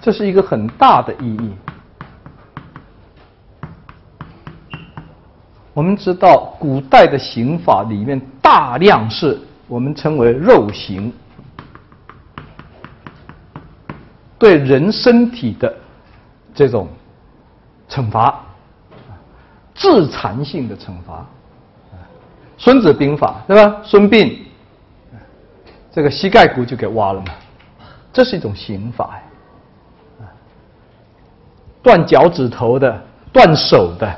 这是一个很大的意义。我们知道，古代的刑法里面大量是我们称为肉刑，对人身体的这种惩罚，致残性的惩罚。《孙子兵法》对吧？孙膑这个膝盖骨就给挖了嘛，这是一种刑法呀。断脚趾头的，断手的。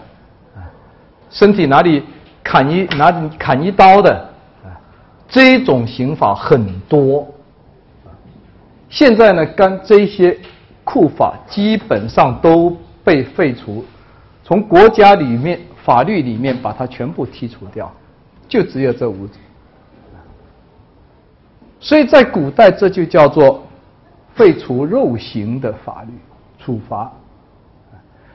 身体哪里砍一哪里砍一刀的啊，这种刑法很多。现在呢，干这些酷法基本上都被废除，从国家里面法律里面把它全部剔除掉，就只有这五种。所以在古代，这就叫做废除肉刑的法律处罚。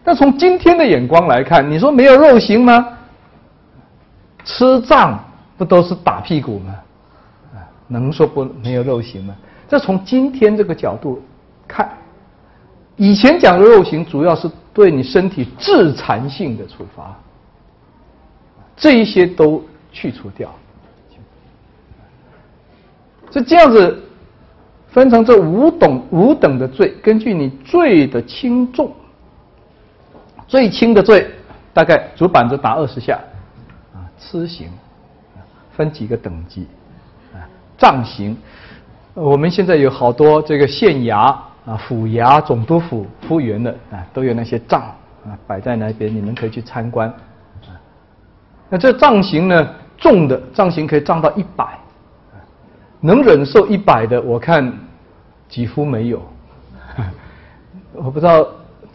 但从今天的眼光来看，你说没有肉刑吗？吃杖不都是打屁股吗？能说不没有肉刑吗？这从今天这个角度看，以前讲的肉刑主要是对你身体致残性的处罚，这一些都去除掉。是这样子分成这五等五等的罪，根据你罪的轻重。最轻的罪，大概竹板子打二十下，啊，笞刑，分几个等级，啊，杖刑，我们现在有好多这个县衙啊、府衙、总督府复员的啊，都有那些杖啊摆在那边，你们可以去参观。那这杖刑呢，重的杖刑可以杖到一百，能忍受一百的，我看几乎没有，我不知道。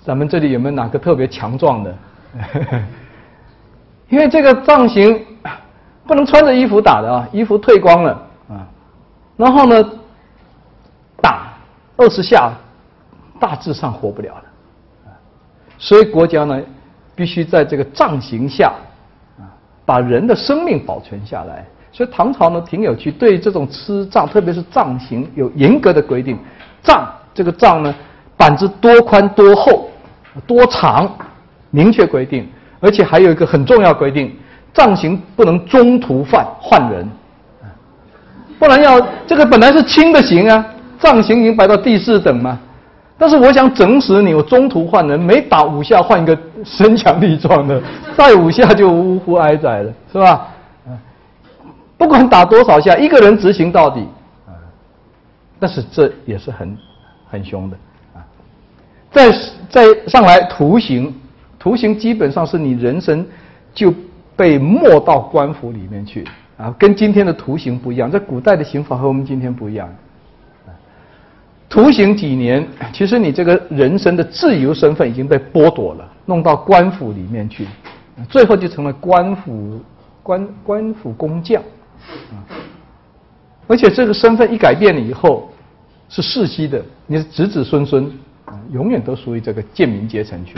咱们这里有没有哪个特别强壮的？因为这个杖刑不能穿着衣服打的啊，衣服退光了啊。然后呢，二十下，大致上活不了了。所以国家呢，必须在这个杖刑下，把人的生命保存下来。所以唐朝呢，挺有趣，对这种吃杖，特别是杖刑有严格的规定。杖这个杖呢，板子多宽多厚。多长，明确规定，而且还有一个很重要规定：杖刑不能中途换换人，不然要这个本来是轻的刑啊，杖刑已经摆到第四等嘛。但是我想整死你，我中途换人，每打五下换一个身强力壮的，再五下就呜呼哀哉了，是吧？不管打多少下，一个人执行到底，但是这也是很很凶的啊。再再上来徒刑，徒刑基本上是你人生就被没到官府里面去啊，跟今天的徒刑不一样。在古代的刑法和我们今天不一样。徒刑几年，其实你这个人生的自由身份已经被剥夺了，弄到官府里面去，最后就成了官府官官府工匠。而且这个身份一改变了以后，是世袭的，你的子子孙孙。永远都属于这个贱民阶层去。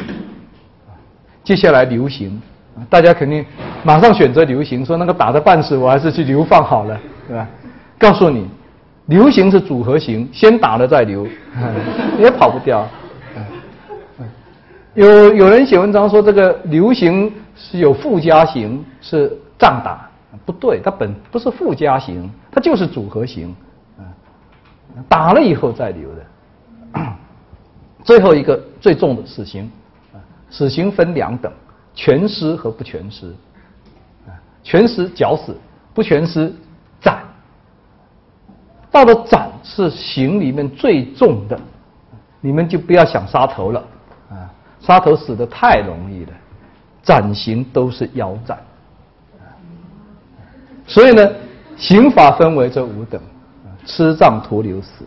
接下来流行，大家肯定马上选择流行，说那个打的半死，我还是去流放好了，对吧？告诉你，流行是组合型，先打了再流，也跑不掉。有有人写文章说这个流行是有附加型，是仗打，不对，它本不是附加型，它就是组合型，打了以后再流的。最后一个最重的死刑，啊，死刑分两等，全尸和不全尸，啊，全尸绞死，不全尸斩。到了斩是刑里面最重的，你们就不要想杀头了，啊，杀头死的太容易了，斩刑都是腰斩，所以呢，刑法分为这五等，吃杖徒留死，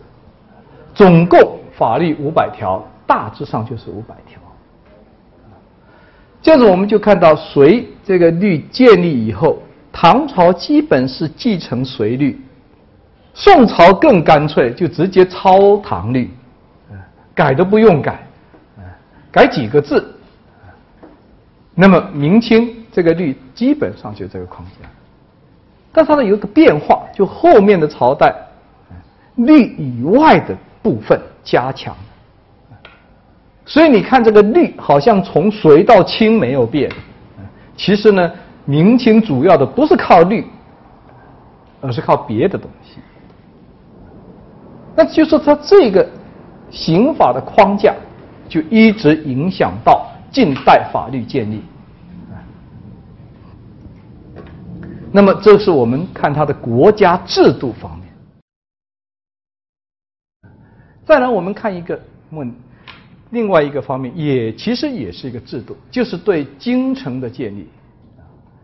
总共法律五百条。大致上就是五百条。这样子我们就看到，隋这个律建立以后，唐朝基本是继承隋律，宋朝更干脆，就直接抄唐律，改都不用改，改几个字。那么明清这个律基本上就这个框架，但它呢有个变化，就后面的朝代，律以外的部分加强。所以你看这个律好像从隋到清没有变，其实呢，明清主要的不是靠律，而是靠别的东西。那就是它这个刑法的框架，就一直影响到近代法律建立。那么，这是我们看它的国家制度方面。再来，我们看一个问，另外一个方面，也其实也是一个制度，就是对京城的建立。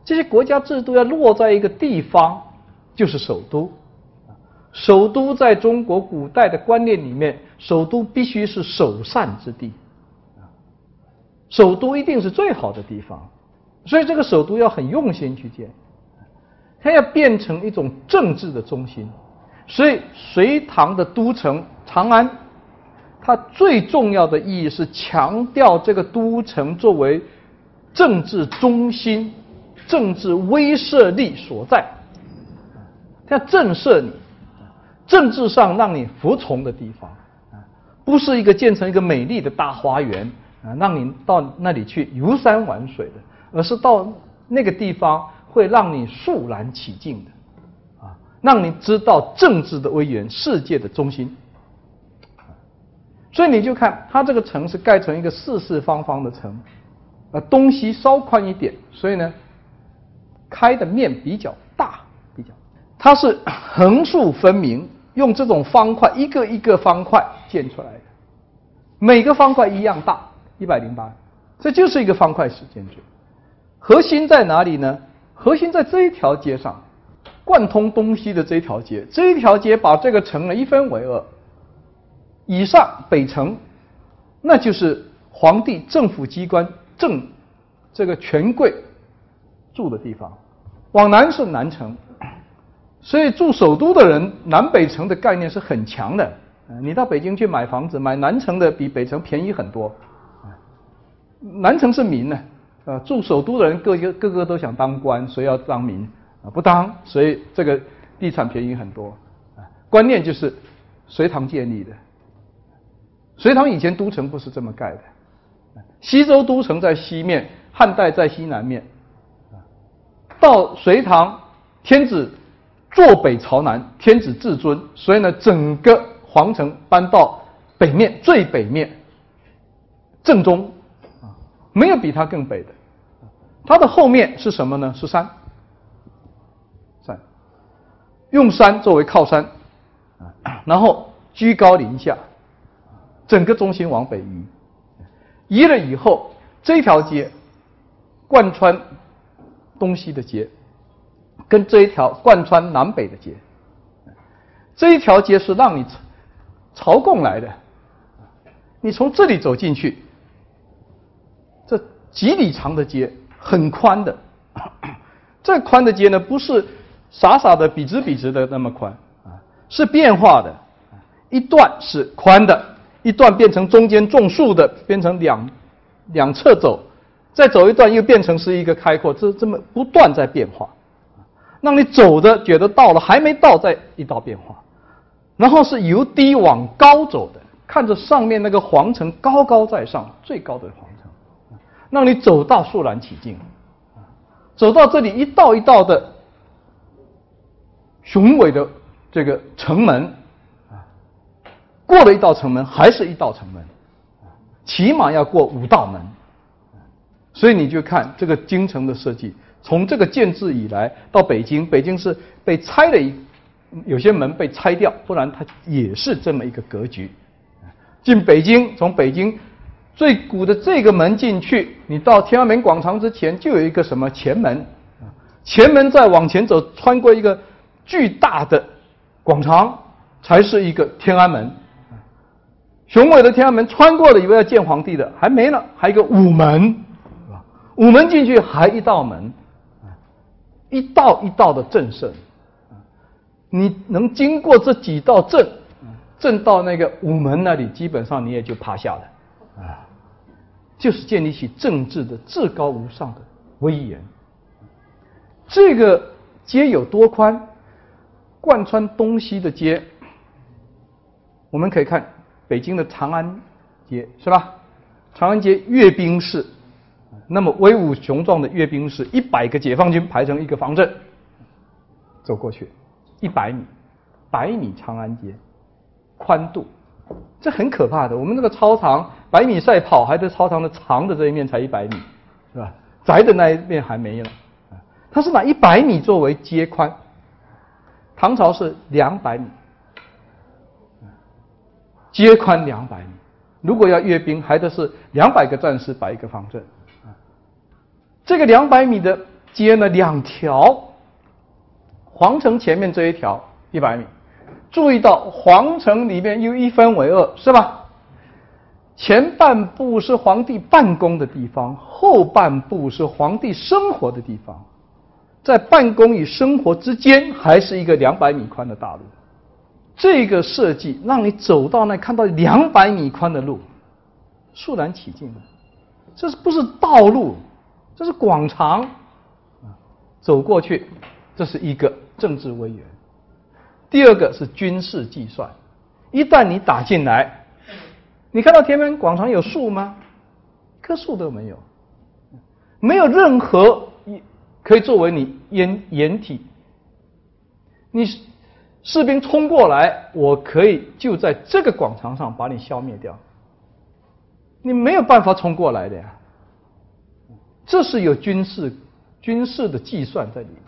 这些国家制度要落在一个地方，就是首都。首都在中国古代的观念里面，首都必须是首善之地。首都一定是最好的地方，所以这个首都要很用心去建。它要变成一种政治的中心，所以隋唐的都城长安，它最重要的意义是强调这个都城作为政治中心、政治威慑力所在，它要震慑你，政治上让你服从的地方，啊，不是一个建成一个美丽的大花园啊，让你到那里去游山玩水的，而是到那个地方。会让你肃然起敬的，啊，让你知道政治的威严，世界的中心。所以你就看它这个城是盖成一个四四方方的城，啊，东西稍宽一点，所以呢，开的面比较大，比较，它是横竖分明，用这种方块一个一个方块建出来的，每个方块一样大，一百零八，这就是一个方块式建筑。核心在哪里呢？核心在这一条街上，贯通东西的这一条街，这一条街把这个城呢一分为二，以上北城，那就是皇帝政府机关正这个权贵住的地方，往南是南城，所以住首都的人，南北城的概念是很强的。你到北京去买房子，买南城的比北城便宜很多，南城是民呢。啊，住首都的人个个个个都想当官，所以要当民啊，不当，所以这个地产便宜很多。观念就是隋唐建立的，隋唐以前都城不是这么盖的，西周都城在西面，汉代在西南面，到隋唐天子坐北朝南，天子至尊，所以呢，整个皇城搬到北面最北面正中，没有比它更北的。它的后面是什么呢？是山，山，用山作为靠山，然后居高临下，整个中心往北移，移了以后，这条街贯穿东西的街，跟这一条贯穿南北的街，这一条街是让你朝贡来的，你从这里走进去，这几里长的街。很宽的，这宽的街呢，不是傻傻的笔直笔直的那么宽啊，是变化的，一段是宽的，一段变成中间种树的，变成两两侧走，再走一段又变成是一个开阔，这这么不断在变化，让你走的觉得到了，还没到再一道变化，然后是由低往高走的，看着上面那个皇城高高在上，最高的皇城。让你走到肃然起敬，走到这里一道一道的雄伟的这个城门，过了一道城门还是一道城门，起码要过五道门，所以你就看这个京城的设计，从这个建制以来到北京，北京是被拆了一有些门被拆掉，不然它也是这么一个格局。进北京，从北京。最古的这个门进去，你到天安门广场之前就有一个什么前门，前门再往前走，穿过一个巨大的广场，才是一个天安门。雄伟的天安门穿过了，以为要见皇帝的，还没呢，还有一个午门，午门进去还一道门，一道一道的正胜，你能经过这几道正，正到那个午门那里，基本上你也就趴下了，啊，就是建立起政治的至高无上的威严。这个街有多宽？贯穿东西的街，我们可以看北京的长安街，是吧？长安街阅兵式，那么威武雄壮的阅兵式，一百个解放军排成一个方阵走过去，一百米，百米长安街宽度，这很可怕的。我们那个操场百米赛跑，还在操场的长的这一面才一百米，是吧？窄的那一面还没有。他是拿一百米作为街宽，唐朝是两百米，街宽两百米。如果要阅兵，还得是两百个战士摆一个方阵。这个两百米的街呢，两条，皇城前面这一条一百米，注意到皇城里面又一分为二，是吧？前半部是皇帝办公的地方，后半部是皇帝生活的地方。在办公与生活之间，还是一个两百米宽的大路。这个设计让你走到那看到两百米宽的路，肃然起敬的。这是不是道路？这是广场啊。走过去，这是一个政治威严。第二个是军事计算。一旦你打进来，你看到天安门广场有树吗？一棵树都没有，没有任何一。可以作为你掩掩体，你士兵冲过来，我可以就在这个广场上把你消灭掉。你没有办法冲过来的呀，这是有军事军事的计算在里面。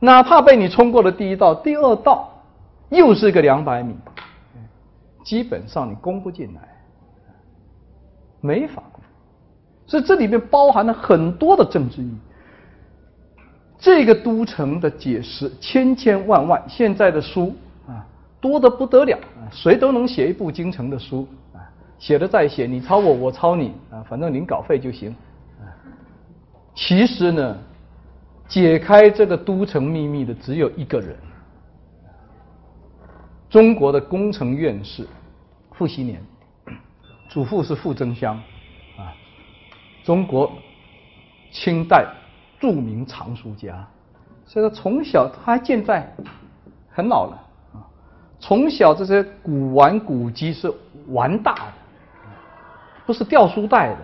哪怕被你冲过了第一道、第二道，又是个两百米，基本上你攻不进来，没法攻。所以这里面包含了很多的政治意义。这个都城的解释千千万万，现在的书啊多的不得了啊，谁都能写一部京城的书啊，写的再写，你抄我，我抄你啊，反正领稿费就行。其实呢，解开这个都城秘密的只有一个人，中国的工程院士傅熹年，祖父是傅增湘啊，中国清代。著名藏书家，所以他从小他还健在，很老了啊。从小这些古玩古籍是玩大的，不是掉书袋的，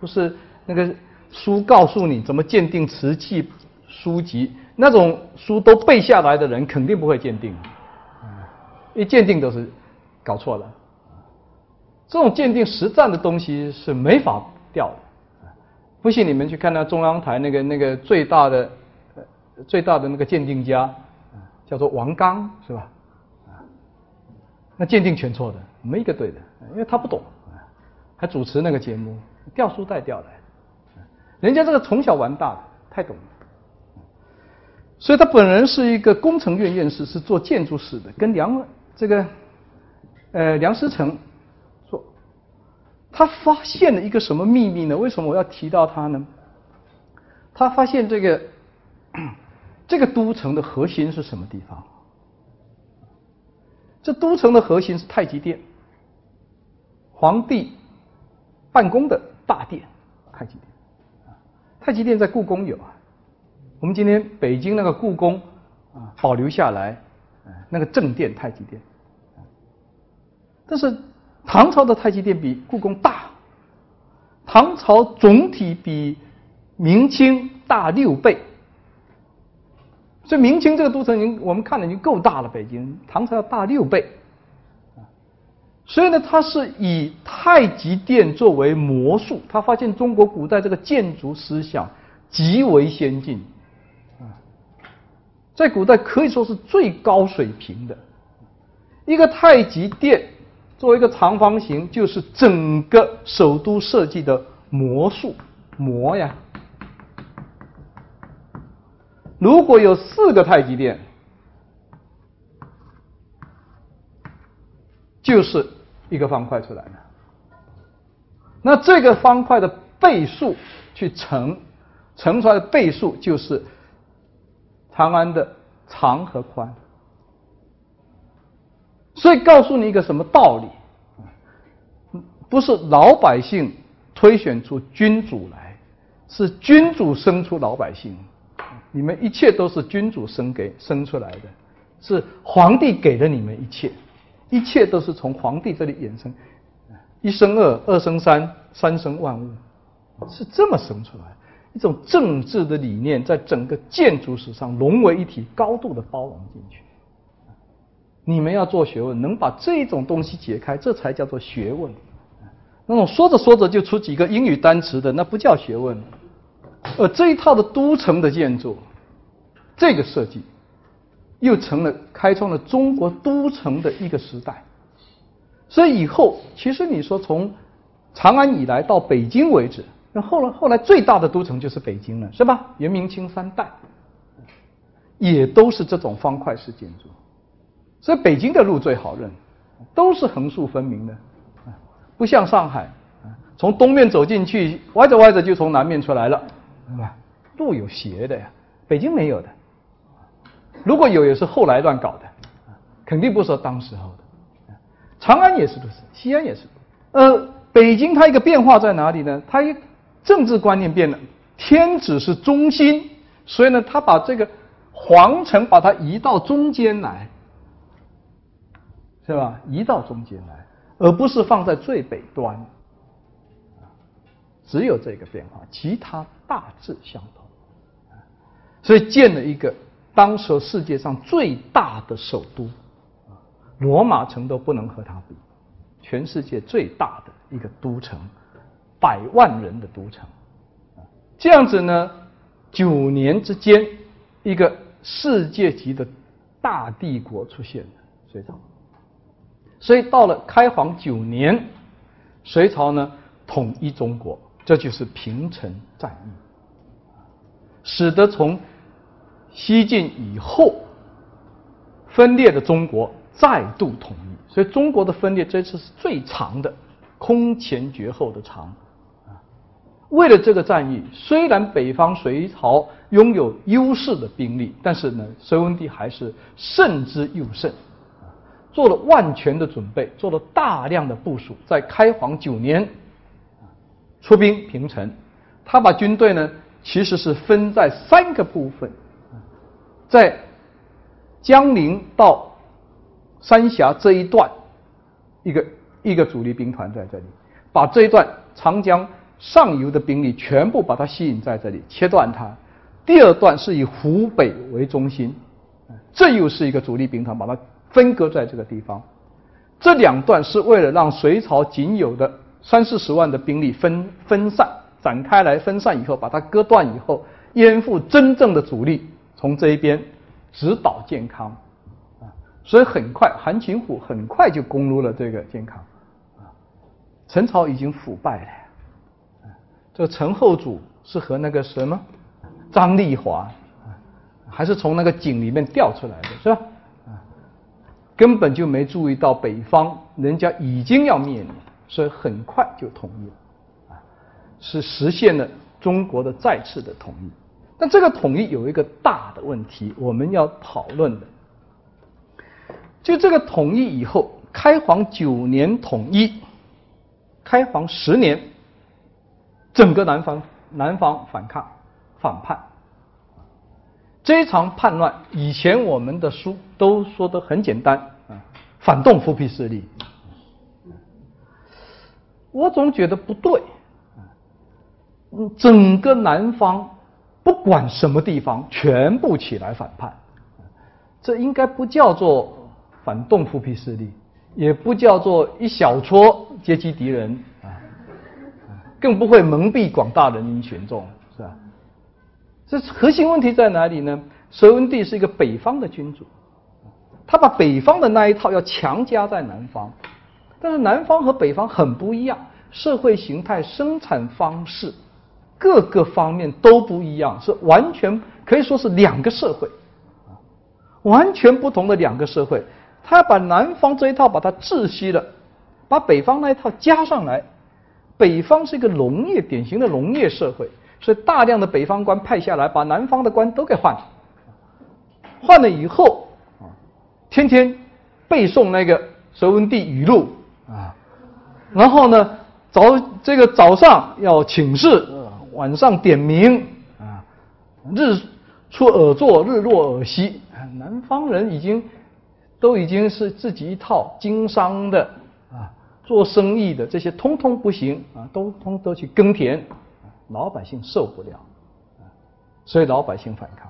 不是那个书告诉你怎么鉴定瓷器书籍，那种书都背下来的人肯定不会鉴定，一鉴定都是搞错了。这种鉴定实战的东西是没法掉的。不信你们去看那中央台那个那个最大的最大的那个鉴定家，叫做王刚是吧？那鉴定全错的，没一个对的，因为他不懂，还主持那个节目，掉书袋掉的，人家这个从小玩大的，太懂了。所以他本人是一个工程院院士，是做建筑史的，跟梁这个呃梁思成说。他发现了一个什么秘密呢？为什么我要提到他呢？他发现这个这个都城的核心是什么地方？这都城的核心是太极殿，皇帝办公的大殿，太极殿。太极殿在故宫有啊。我们今天北京那个故宫啊，保留下来，那个正殿太极殿。但是。唐朝的太极殿比故宫大，唐朝总体比明清大六倍，所以明清这个都城已经我们看的已经够大了。北京唐朝要大六倍，所以呢，他是以太极殿作为魔术。他发现中国古代这个建筑思想极为先进，啊在古代可以说是最高水平的一个太极殿。作为一个长方形，就是整个首都设计的魔术魔呀。如果有四个太极殿，就是一个方块出来了。那这个方块的倍数去乘，乘出来的倍数就是长安的长和宽。所以告诉你一个什么道理？不是老百姓推选出君主来，是君主生出老百姓。你们一切都是君主生给生出来的，是皇帝给了你们一切，一切都是从皇帝这里衍生。一生二，二生三，三生万物，是这么生出来一种政治的理念，在整个建筑史上融为一体，高度的包容进去。你们要做学问，能把这种东西解开，这才叫做学问。那种说着说着就出几个英语单词的，那不叫学问。而这一套的都城的建筑，这个设计，又成了开创了中国都城的一个时代。所以以后，其实你说从长安以来到北京为止，那后来后来最大的都城就是北京了，是吧？元明清三代，也都是这种方块式建筑。所以北京的路最好认，都是横竖分明的，不像上海，从东面走进去，歪着歪着就从南面出来了，对吧？路有斜的呀，北京没有的，如果有也是后来乱搞的，肯定不是当时候的。长安也是如此，西安也是。呃，北京它一个变化在哪里呢？它一政治观念变了，天子是中心，所以呢，他把这个皇城把它移到中间来，是吧？移到中间来，而不是放在最北端。只有这个变化，其他大致相同。所以建了一个当时世界上最大的首都。罗马城都不能和它比，全世界最大的一个都城，百万人的都城，这样子呢，九年之间，一个世界级的大帝国出现了，隋朝。所以到了开皇九年，隋朝呢统一中国，这就是平城战役，使得从西晋以后分裂的中国。再度统一，所以中国的分裂这次是最长的，空前绝后的长！为了这个战役，虽然北方隋朝拥有优势的兵力，但是呢，隋文帝还是胜之又胜，做了万全的准备，做了大量的部署，在开皇九年出兵平城。他把军队呢，其实是分在三个部分，在江陵到。三峡这一段，一个一个主力兵团在这里，把这一段长江上游的兵力全部把它吸引在这里，切断它。第二段是以湖北为中心，这又是一个主力兵团，把它分割在这个地方。这两段是为了让隋朝仅有的三四十万的兵力分分散展开来，分散以后把它割断以后，淹覆真正的主力从这一边直捣健康啊。所以很快，韩擒虎很快就攻入了这个健康，啊，陈朝已经腐败了，这个陈后主是和那个什么张丽华，还是从那个井里面掉出来的，是吧？啊，根本就没注意到北方人家已经要灭你，所以很快就统一了，啊，是实现了中国的再次的统一。但这个统一有一个大的问题，我们要讨论的。就这个统一以后，开皇九年统一，开皇十年，整个南方南方反抗反叛，这场叛乱，以前我们的书都说的很简单啊，反动复辟势力。我总觉得不对，嗯，整个南方不管什么地方，全部起来反叛，这应该不叫做。反动复辟势力，也不叫做一小撮阶级敌人啊，更不会蒙蔽广大人民群众，是吧？这核心问题在哪里呢？隋文帝是一个北方的君主，他把北方的那一套要强加在南方，但是南方和北方很不一样，社会形态、生产方式各个方面都不一样，是完全可以说是两个社会，完全不同的两个社会。他把南方这一套把它窒息了，把北方那一套加上来。北方是一个农业典型的农业社会，所以大量的北方官派下来，把南方的官都给换了。换了以后啊，天天背诵那个隋文帝语录啊，然后呢早这个早上要请示，晚上点名啊，日出而作，日落而息。南方人已经都已经是自己一套经商的啊，做生意的这些通通不行啊，都通都去耕田，老百姓受不了。所以老百姓反抗，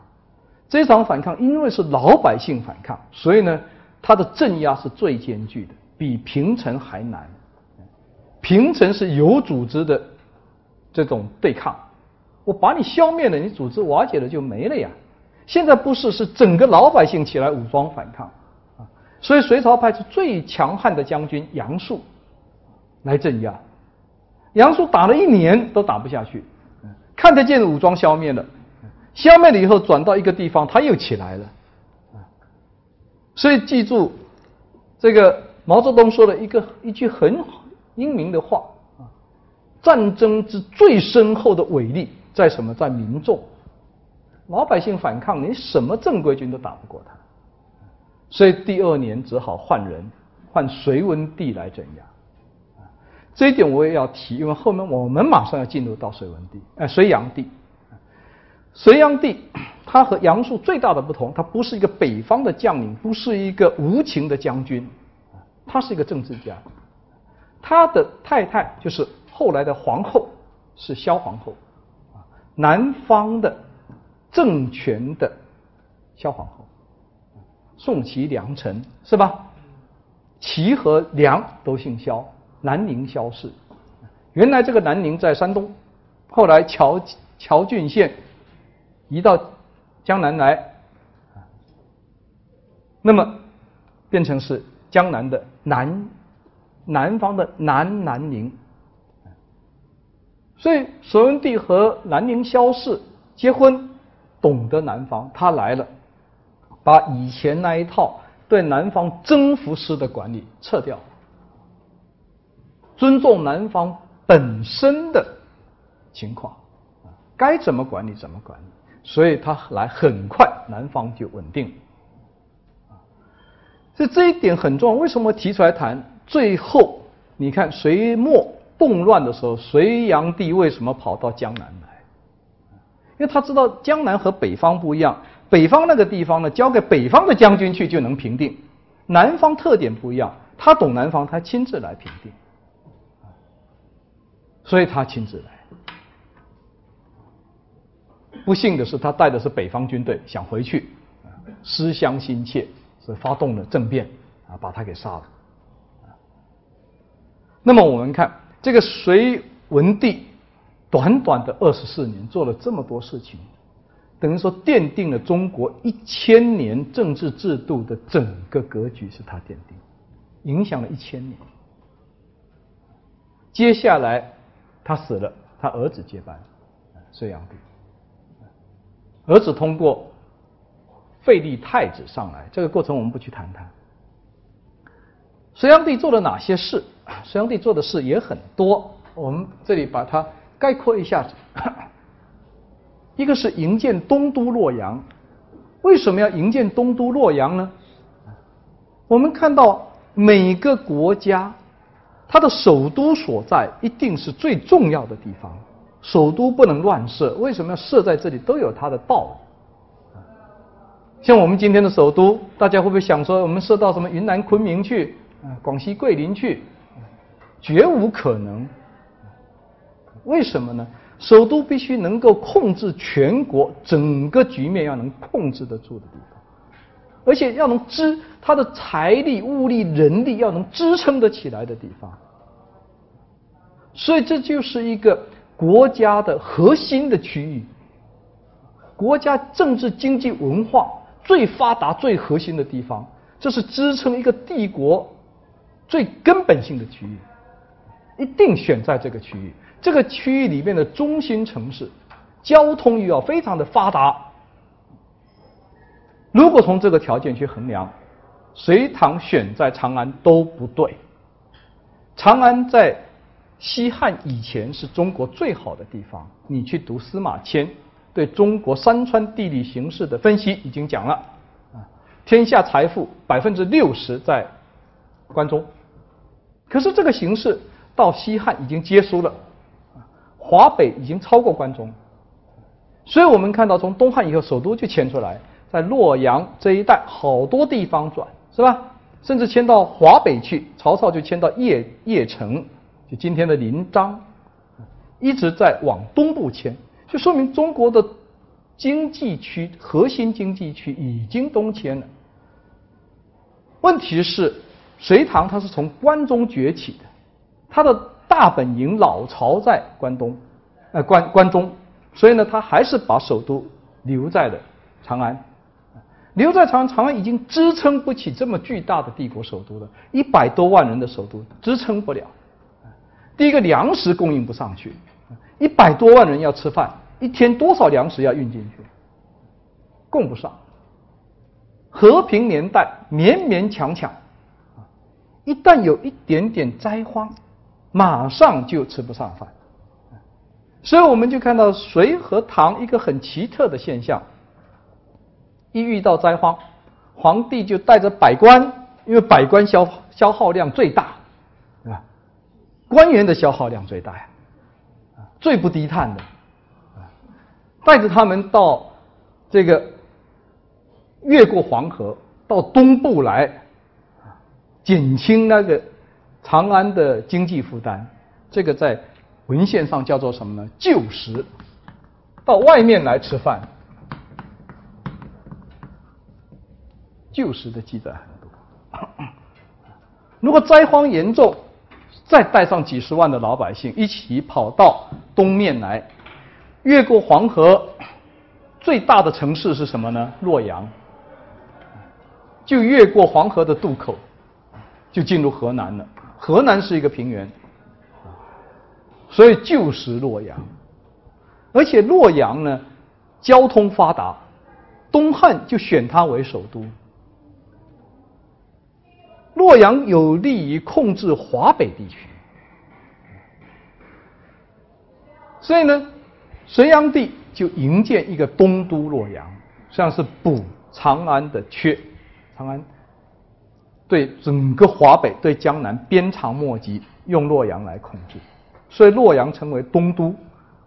这场反抗因为是老百姓反抗，所以呢，他的镇压是最艰巨的，比平城还难。平城是有组织的这种对抗，我把你消灭了，你组织瓦解了就没了呀。现在不是，是整个老百姓起来武装反抗啊。所以隋朝派出最强悍的将军杨素来镇压，杨素打了一年都打不下去，看得见武装消灭了。消灭了以后，转到一个地方，他又起来了，啊！所以记住，这个毛泽东说的一个一句很英明的话：战争之最深厚的伟力在什么？在民众，老百姓反抗，你什么正规军都打不过他。所以第二年只好换人，换隋文帝来镇压。这一点我也要提，因为后面我们马上要进入到隋文帝，哎，隋炀帝。隋炀帝，他和杨素最大的不同，他不是一个北方的将领，不是一个无情的将军，他是一个政治家。他的太太就是后来的皇后，是萧皇后，啊，南方的政权的萧皇后，宋齐梁陈是吧？齐和梁都姓萧，南宁萧氏。原来这个南宁在山东，后来乔乔郡县。移到江南来，那么变成是江南的南南方的南南宁，所以隋文帝和南宁萧氏结婚，懂得南方，他来了，把以前那一套对南方征服式的管理撤掉，尊重南方本身的情况，该怎么管理怎么管理。所以他来很快，南方就稳定。所以这一点很重要。为什么提出来谈？最后你看隋末动乱的时候，隋炀帝为什么跑到江南来？因为他知道江南和北方不一样，北方那个地方呢，交给北方的将军去就能平定；南方特点不一样，他懂南方，他亲自来平定。所以他亲自来。不幸的是，他带的是北方军队，想回去，思乡心切，所以发动了政变，啊，把他给杀了。那么我们看这个隋文帝，短短的二十四年做了这么多事情，等于说奠定了中国一千年政治制度的整个格局是他奠定，影响了一千年。接下来他死了，他儿子接班，隋炀帝。儿子通过废立太子上来，这个过程我们不去谈谈。隋炀帝做了哪些事？隋炀帝做的事也很多，我们这里把它概括一下。一个是营建东都洛阳，为什么要营建东都洛阳呢？我们看到每个国家它的首都所在一定是最重要的地方。首都不能乱设，为什么要设在这里？都有它的道理。像我们今天的首都，大家会不会想说，我们设到什么云南昆明去，啊广西桂林去？绝无可能。为什么呢？首都必须能够控制全国整个局面，要能控制得住的地方，而且要能支它的财力、物力、人力要能支撑得起来的地方。所以这就是一个。国家的核心的区域，国家政治、经济、文化最发达、最核心的地方，这是支撑一个帝国最根本性的区域，一定选在这个区域。这个区域里面的中心城市，交通又要非常的发达。如果从这个条件去衡量，隋唐选在长安都不对。长安在。西汉以前是中国最好的地方。你去读司马迁对中国山川地理形势的分析，已经讲了，天下财富百分之六十在关中。可是这个形势到西汉已经结束了，华北已经超过关中，所以我们看到从东汉以后，首都就迁出来，在洛阳这一带好多地方转，是吧？甚至迁到华北去，曹操就迁到邺邺城，就今天的临漳，一直在往东部迁，就说明中国的经济区核心经济区已经东迁了。问题是。隋唐它是从关中崛起的，它的大本营老巢在关东，呃关关中，所以呢，它还是把首都留在了长安，留在长安，长安已经支撑不起这么巨大的帝国首都了，一百多万人的首都支撑不了。第一个粮食供应不上去，一百多万人要吃饭，一天多少粮食要运进去，供不上。和平年代勉勉强强。一旦有一点点灾荒，马上就吃不上饭。所以我们就看到隋和唐一个很奇特的现象：一遇到灾荒，皇帝就带着百官，因为百官消消耗量最大，啊？官员的消耗量最大呀，最不低碳的，带着他们到这个越过黄河到东部来。减轻那个长安的经济负担，这个在文献上叫做什么呢？旧时到外面来吃饭，旧时的记载很多。如果灾荒严重，再带上几十万的老百姓一起跑到东面来，越过黄河，最大的城市是什么呢？洛阳，就越过黄河的渡口。就进入河南了。河南是一个平原，所以旧时洛阳。而且洛阳呢，交通发达，东汉就选它为首都。洛阳有利于控制华北地区，所以呢，隋炀帝就营建一个东都洛阳，实际上是补长安的缺。长安。对整个华北、对江南鞭长莫及，用洛阳来控制，所以洛阳成为东都。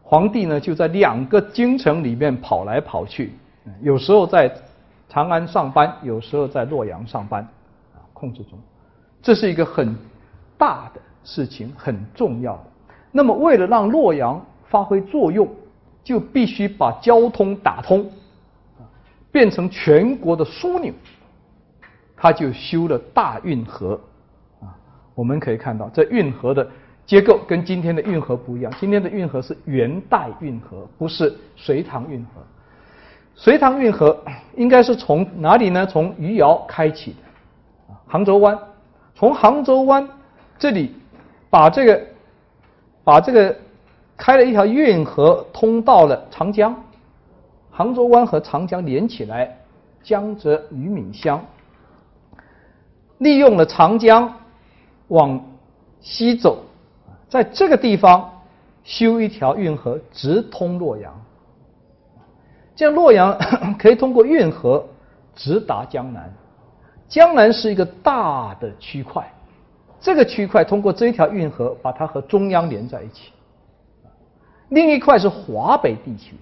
皇帝呢就在两个京城里面跑来跑去，有时候在长安上班，有时候在洛阳上班，啊，控制中。这是一个很大的事情，很重要的。那么，为了让洛阳发挥作用，就必须把交通打通，变成全国的枢纽。他就修了大运河，啊，我们可以看到这运河的结构跟今天的运河不一样。今天的运河是元代运河，不是隋唐运河。隋唐运河应该是从哪里呢？从余姚开启的，杭州湾。从杭州湾这里把这个把这个开了一条运河，通到了长江。杭州湾和长江连起来，江浙渔闽乡。利用了长江往西走，在这个地方修一条运河，直通洛阳。这样洛阳 可以通过运河直达江南。江南是一个大的区块，这个区块通过这一条运河把它和中央连在一起。另一块是华北地区，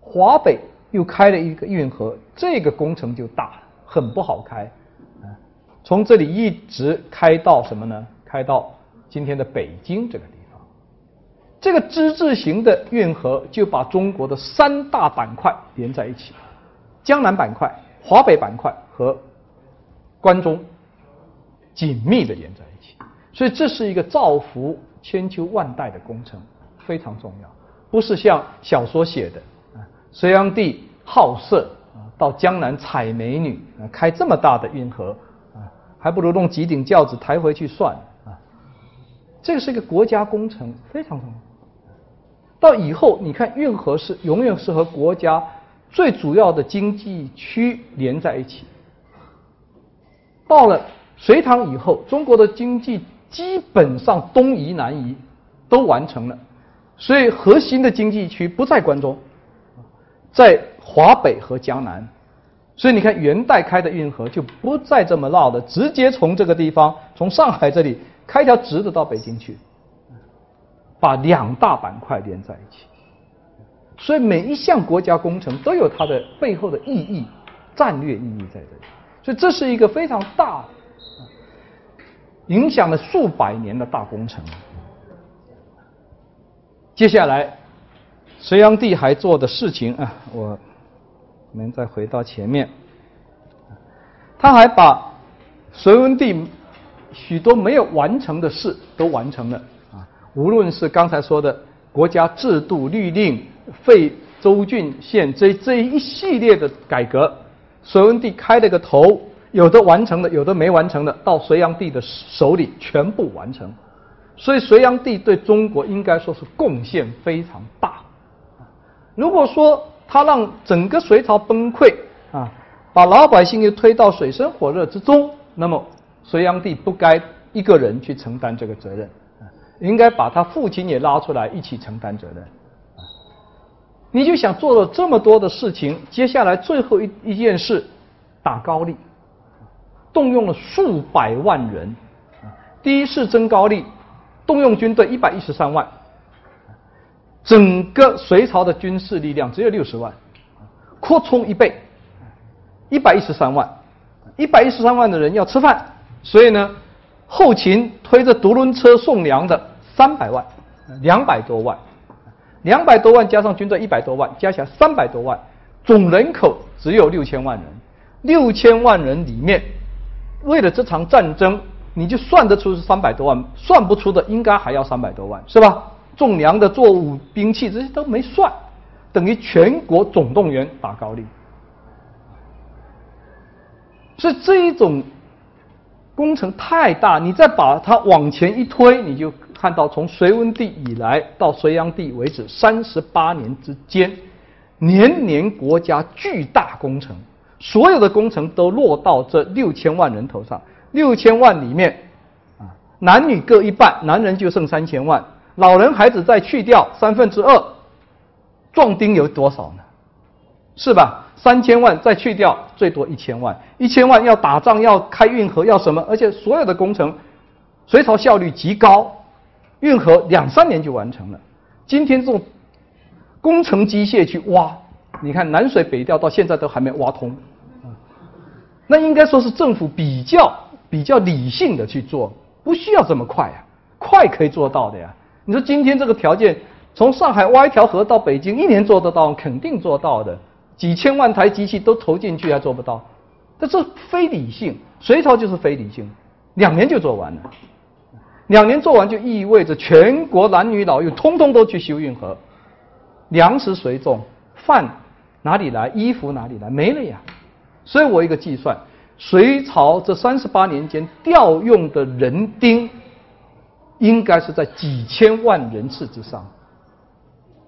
华北又开了一个运河，这个工程就大，很不好开。从这里一直开到什么呢？开到今天的北京这个地方。这个之字形的运河就把中国的三大板块连在一起：江南板块、华北板块和关中紧密的连在一起。所以这是一个造福千秋万代的工程，非常重要。不是像小说写的啊，隋炀帝好色啊，到江南采美女啊，开这么大的运河。还不如弄几顶轿子抬回去算啊！这个是一个国家工程，非常重要。到以后，你看运河是永远是和国家最主要的经济区连在一起。到了隋唐以后，中国的经济基本上东移南移都完成了，所以核心的经济区不在关中，在华北和江南。所以你看元代开的运河就不再这么绕的，直接从这个地方，从上海这里开条直的到北京去，把两大板块连在一起。所以每一项国家工程都有它的背后的意义、战略意义在这里。所以这是一个非常大、影响了数百年的大工程。接下来，隋炀帝还做的事情啊，我我们再回到前面，他还把隋文帝许多没有完成的事都完成了啊，无论是刚才说的国家制度、律令、废州郡县这这一系列的改革。隋文帝开了个头，有的完成的，有的没完成的，到隋炀帝的手里全部完成。所以隋炀帝对中国应该说是贡献非常大。如果说他让整个隋朝崩溃啊，把老百姓又推到水深火热之中，那么隋炀帝不该一个人去承担这个责任，应该把他父亲也拉出来一起承担责任。你就想做了这么多的事情，接下来最后一一件事，打高丽，动用了数百万人，第一次征高丽，动用军队一百一十三万，整个隋朝的军事力量只有六十万，扩充一倍，一百一十三万，一百一十三万的人要吃饭，所以呢，后勤推着独轮车送粮的三百万，两百多万。两百多万加上军队一百多万，加起来三百多万，总人口只有六千万人。六千万人里面，为了这场战争，你就算得出是三百多万，算不出的应该还要三百多万，是吧？种粮的、做武兵器这些都没算，等于全国总动员打高丽。所以这一种工程太大，你再把它往前一推，你就。看到从隋文帝以来到隋炀帝为止三十八年之间，年年国家巨大工程，所有的工程都落到这六千万人头上。六千万里面，男女各一半，男人就剩三千万，老人孩子再去掉三分之二，壮丁有多少呢？是吧？三千万再去掉，最多一千万。一千万要打仗，要开运河，要什么？而且所有的工程，隋朝效率极高。运河两三年就完成了。今天这种工程机械去挖，你看南水北调到现在都还没挖通，那应该说是政府比较比较理性的去做，不需要这么快啊，快可以做到的呀。你说今天这个条件，从上海挖一条河到北京，一年做得到，肯定做到的。几千万台机器都投进去还做不到，这是非理性。隋朝就是非理性，两年就做完了。两年做完就意味着全国男女老幼通通都去修运河，粮食谁种？饭哪里来？衣服哪里来？没了呀！所以我一个计算，隋朝这三十八年间调用的人丁，应该是在几千万人次之上，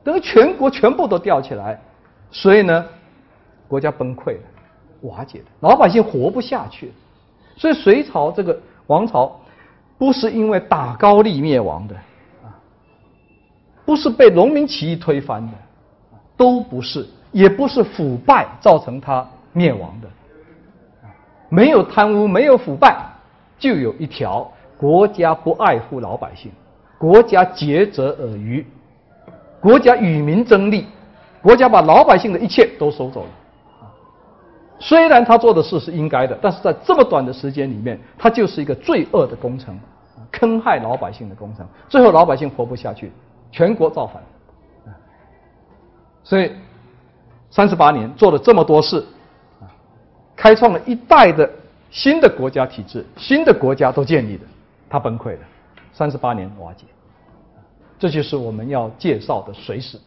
等于全国全部都吊起来，所以呢，国家崩溃了，瓦解了，老百姓活不下去，所以隋朝这个王朝。不是因为打高丽灭亡的，啊，不是被农民起义推翻的，都不是，也不是腐败造成他灭亡的，没有贪污，没有腐败，就有一条国家不爱护老百姓，国家竭泽而渔，国家与民争利，国家把老百姓的一切都收走了。虽然他做的事是应该的，但是在这么短的时间里面，他就是一个罪恶的工程。坑害老百姓的工程，最后老百姓活不下去，全国造反。所以三十八年做了这么多事，开创了一代的新的国家体制，新的国家都建立了，他崩溃了，三十八年瓦解。这就是我们要介绍的隋史。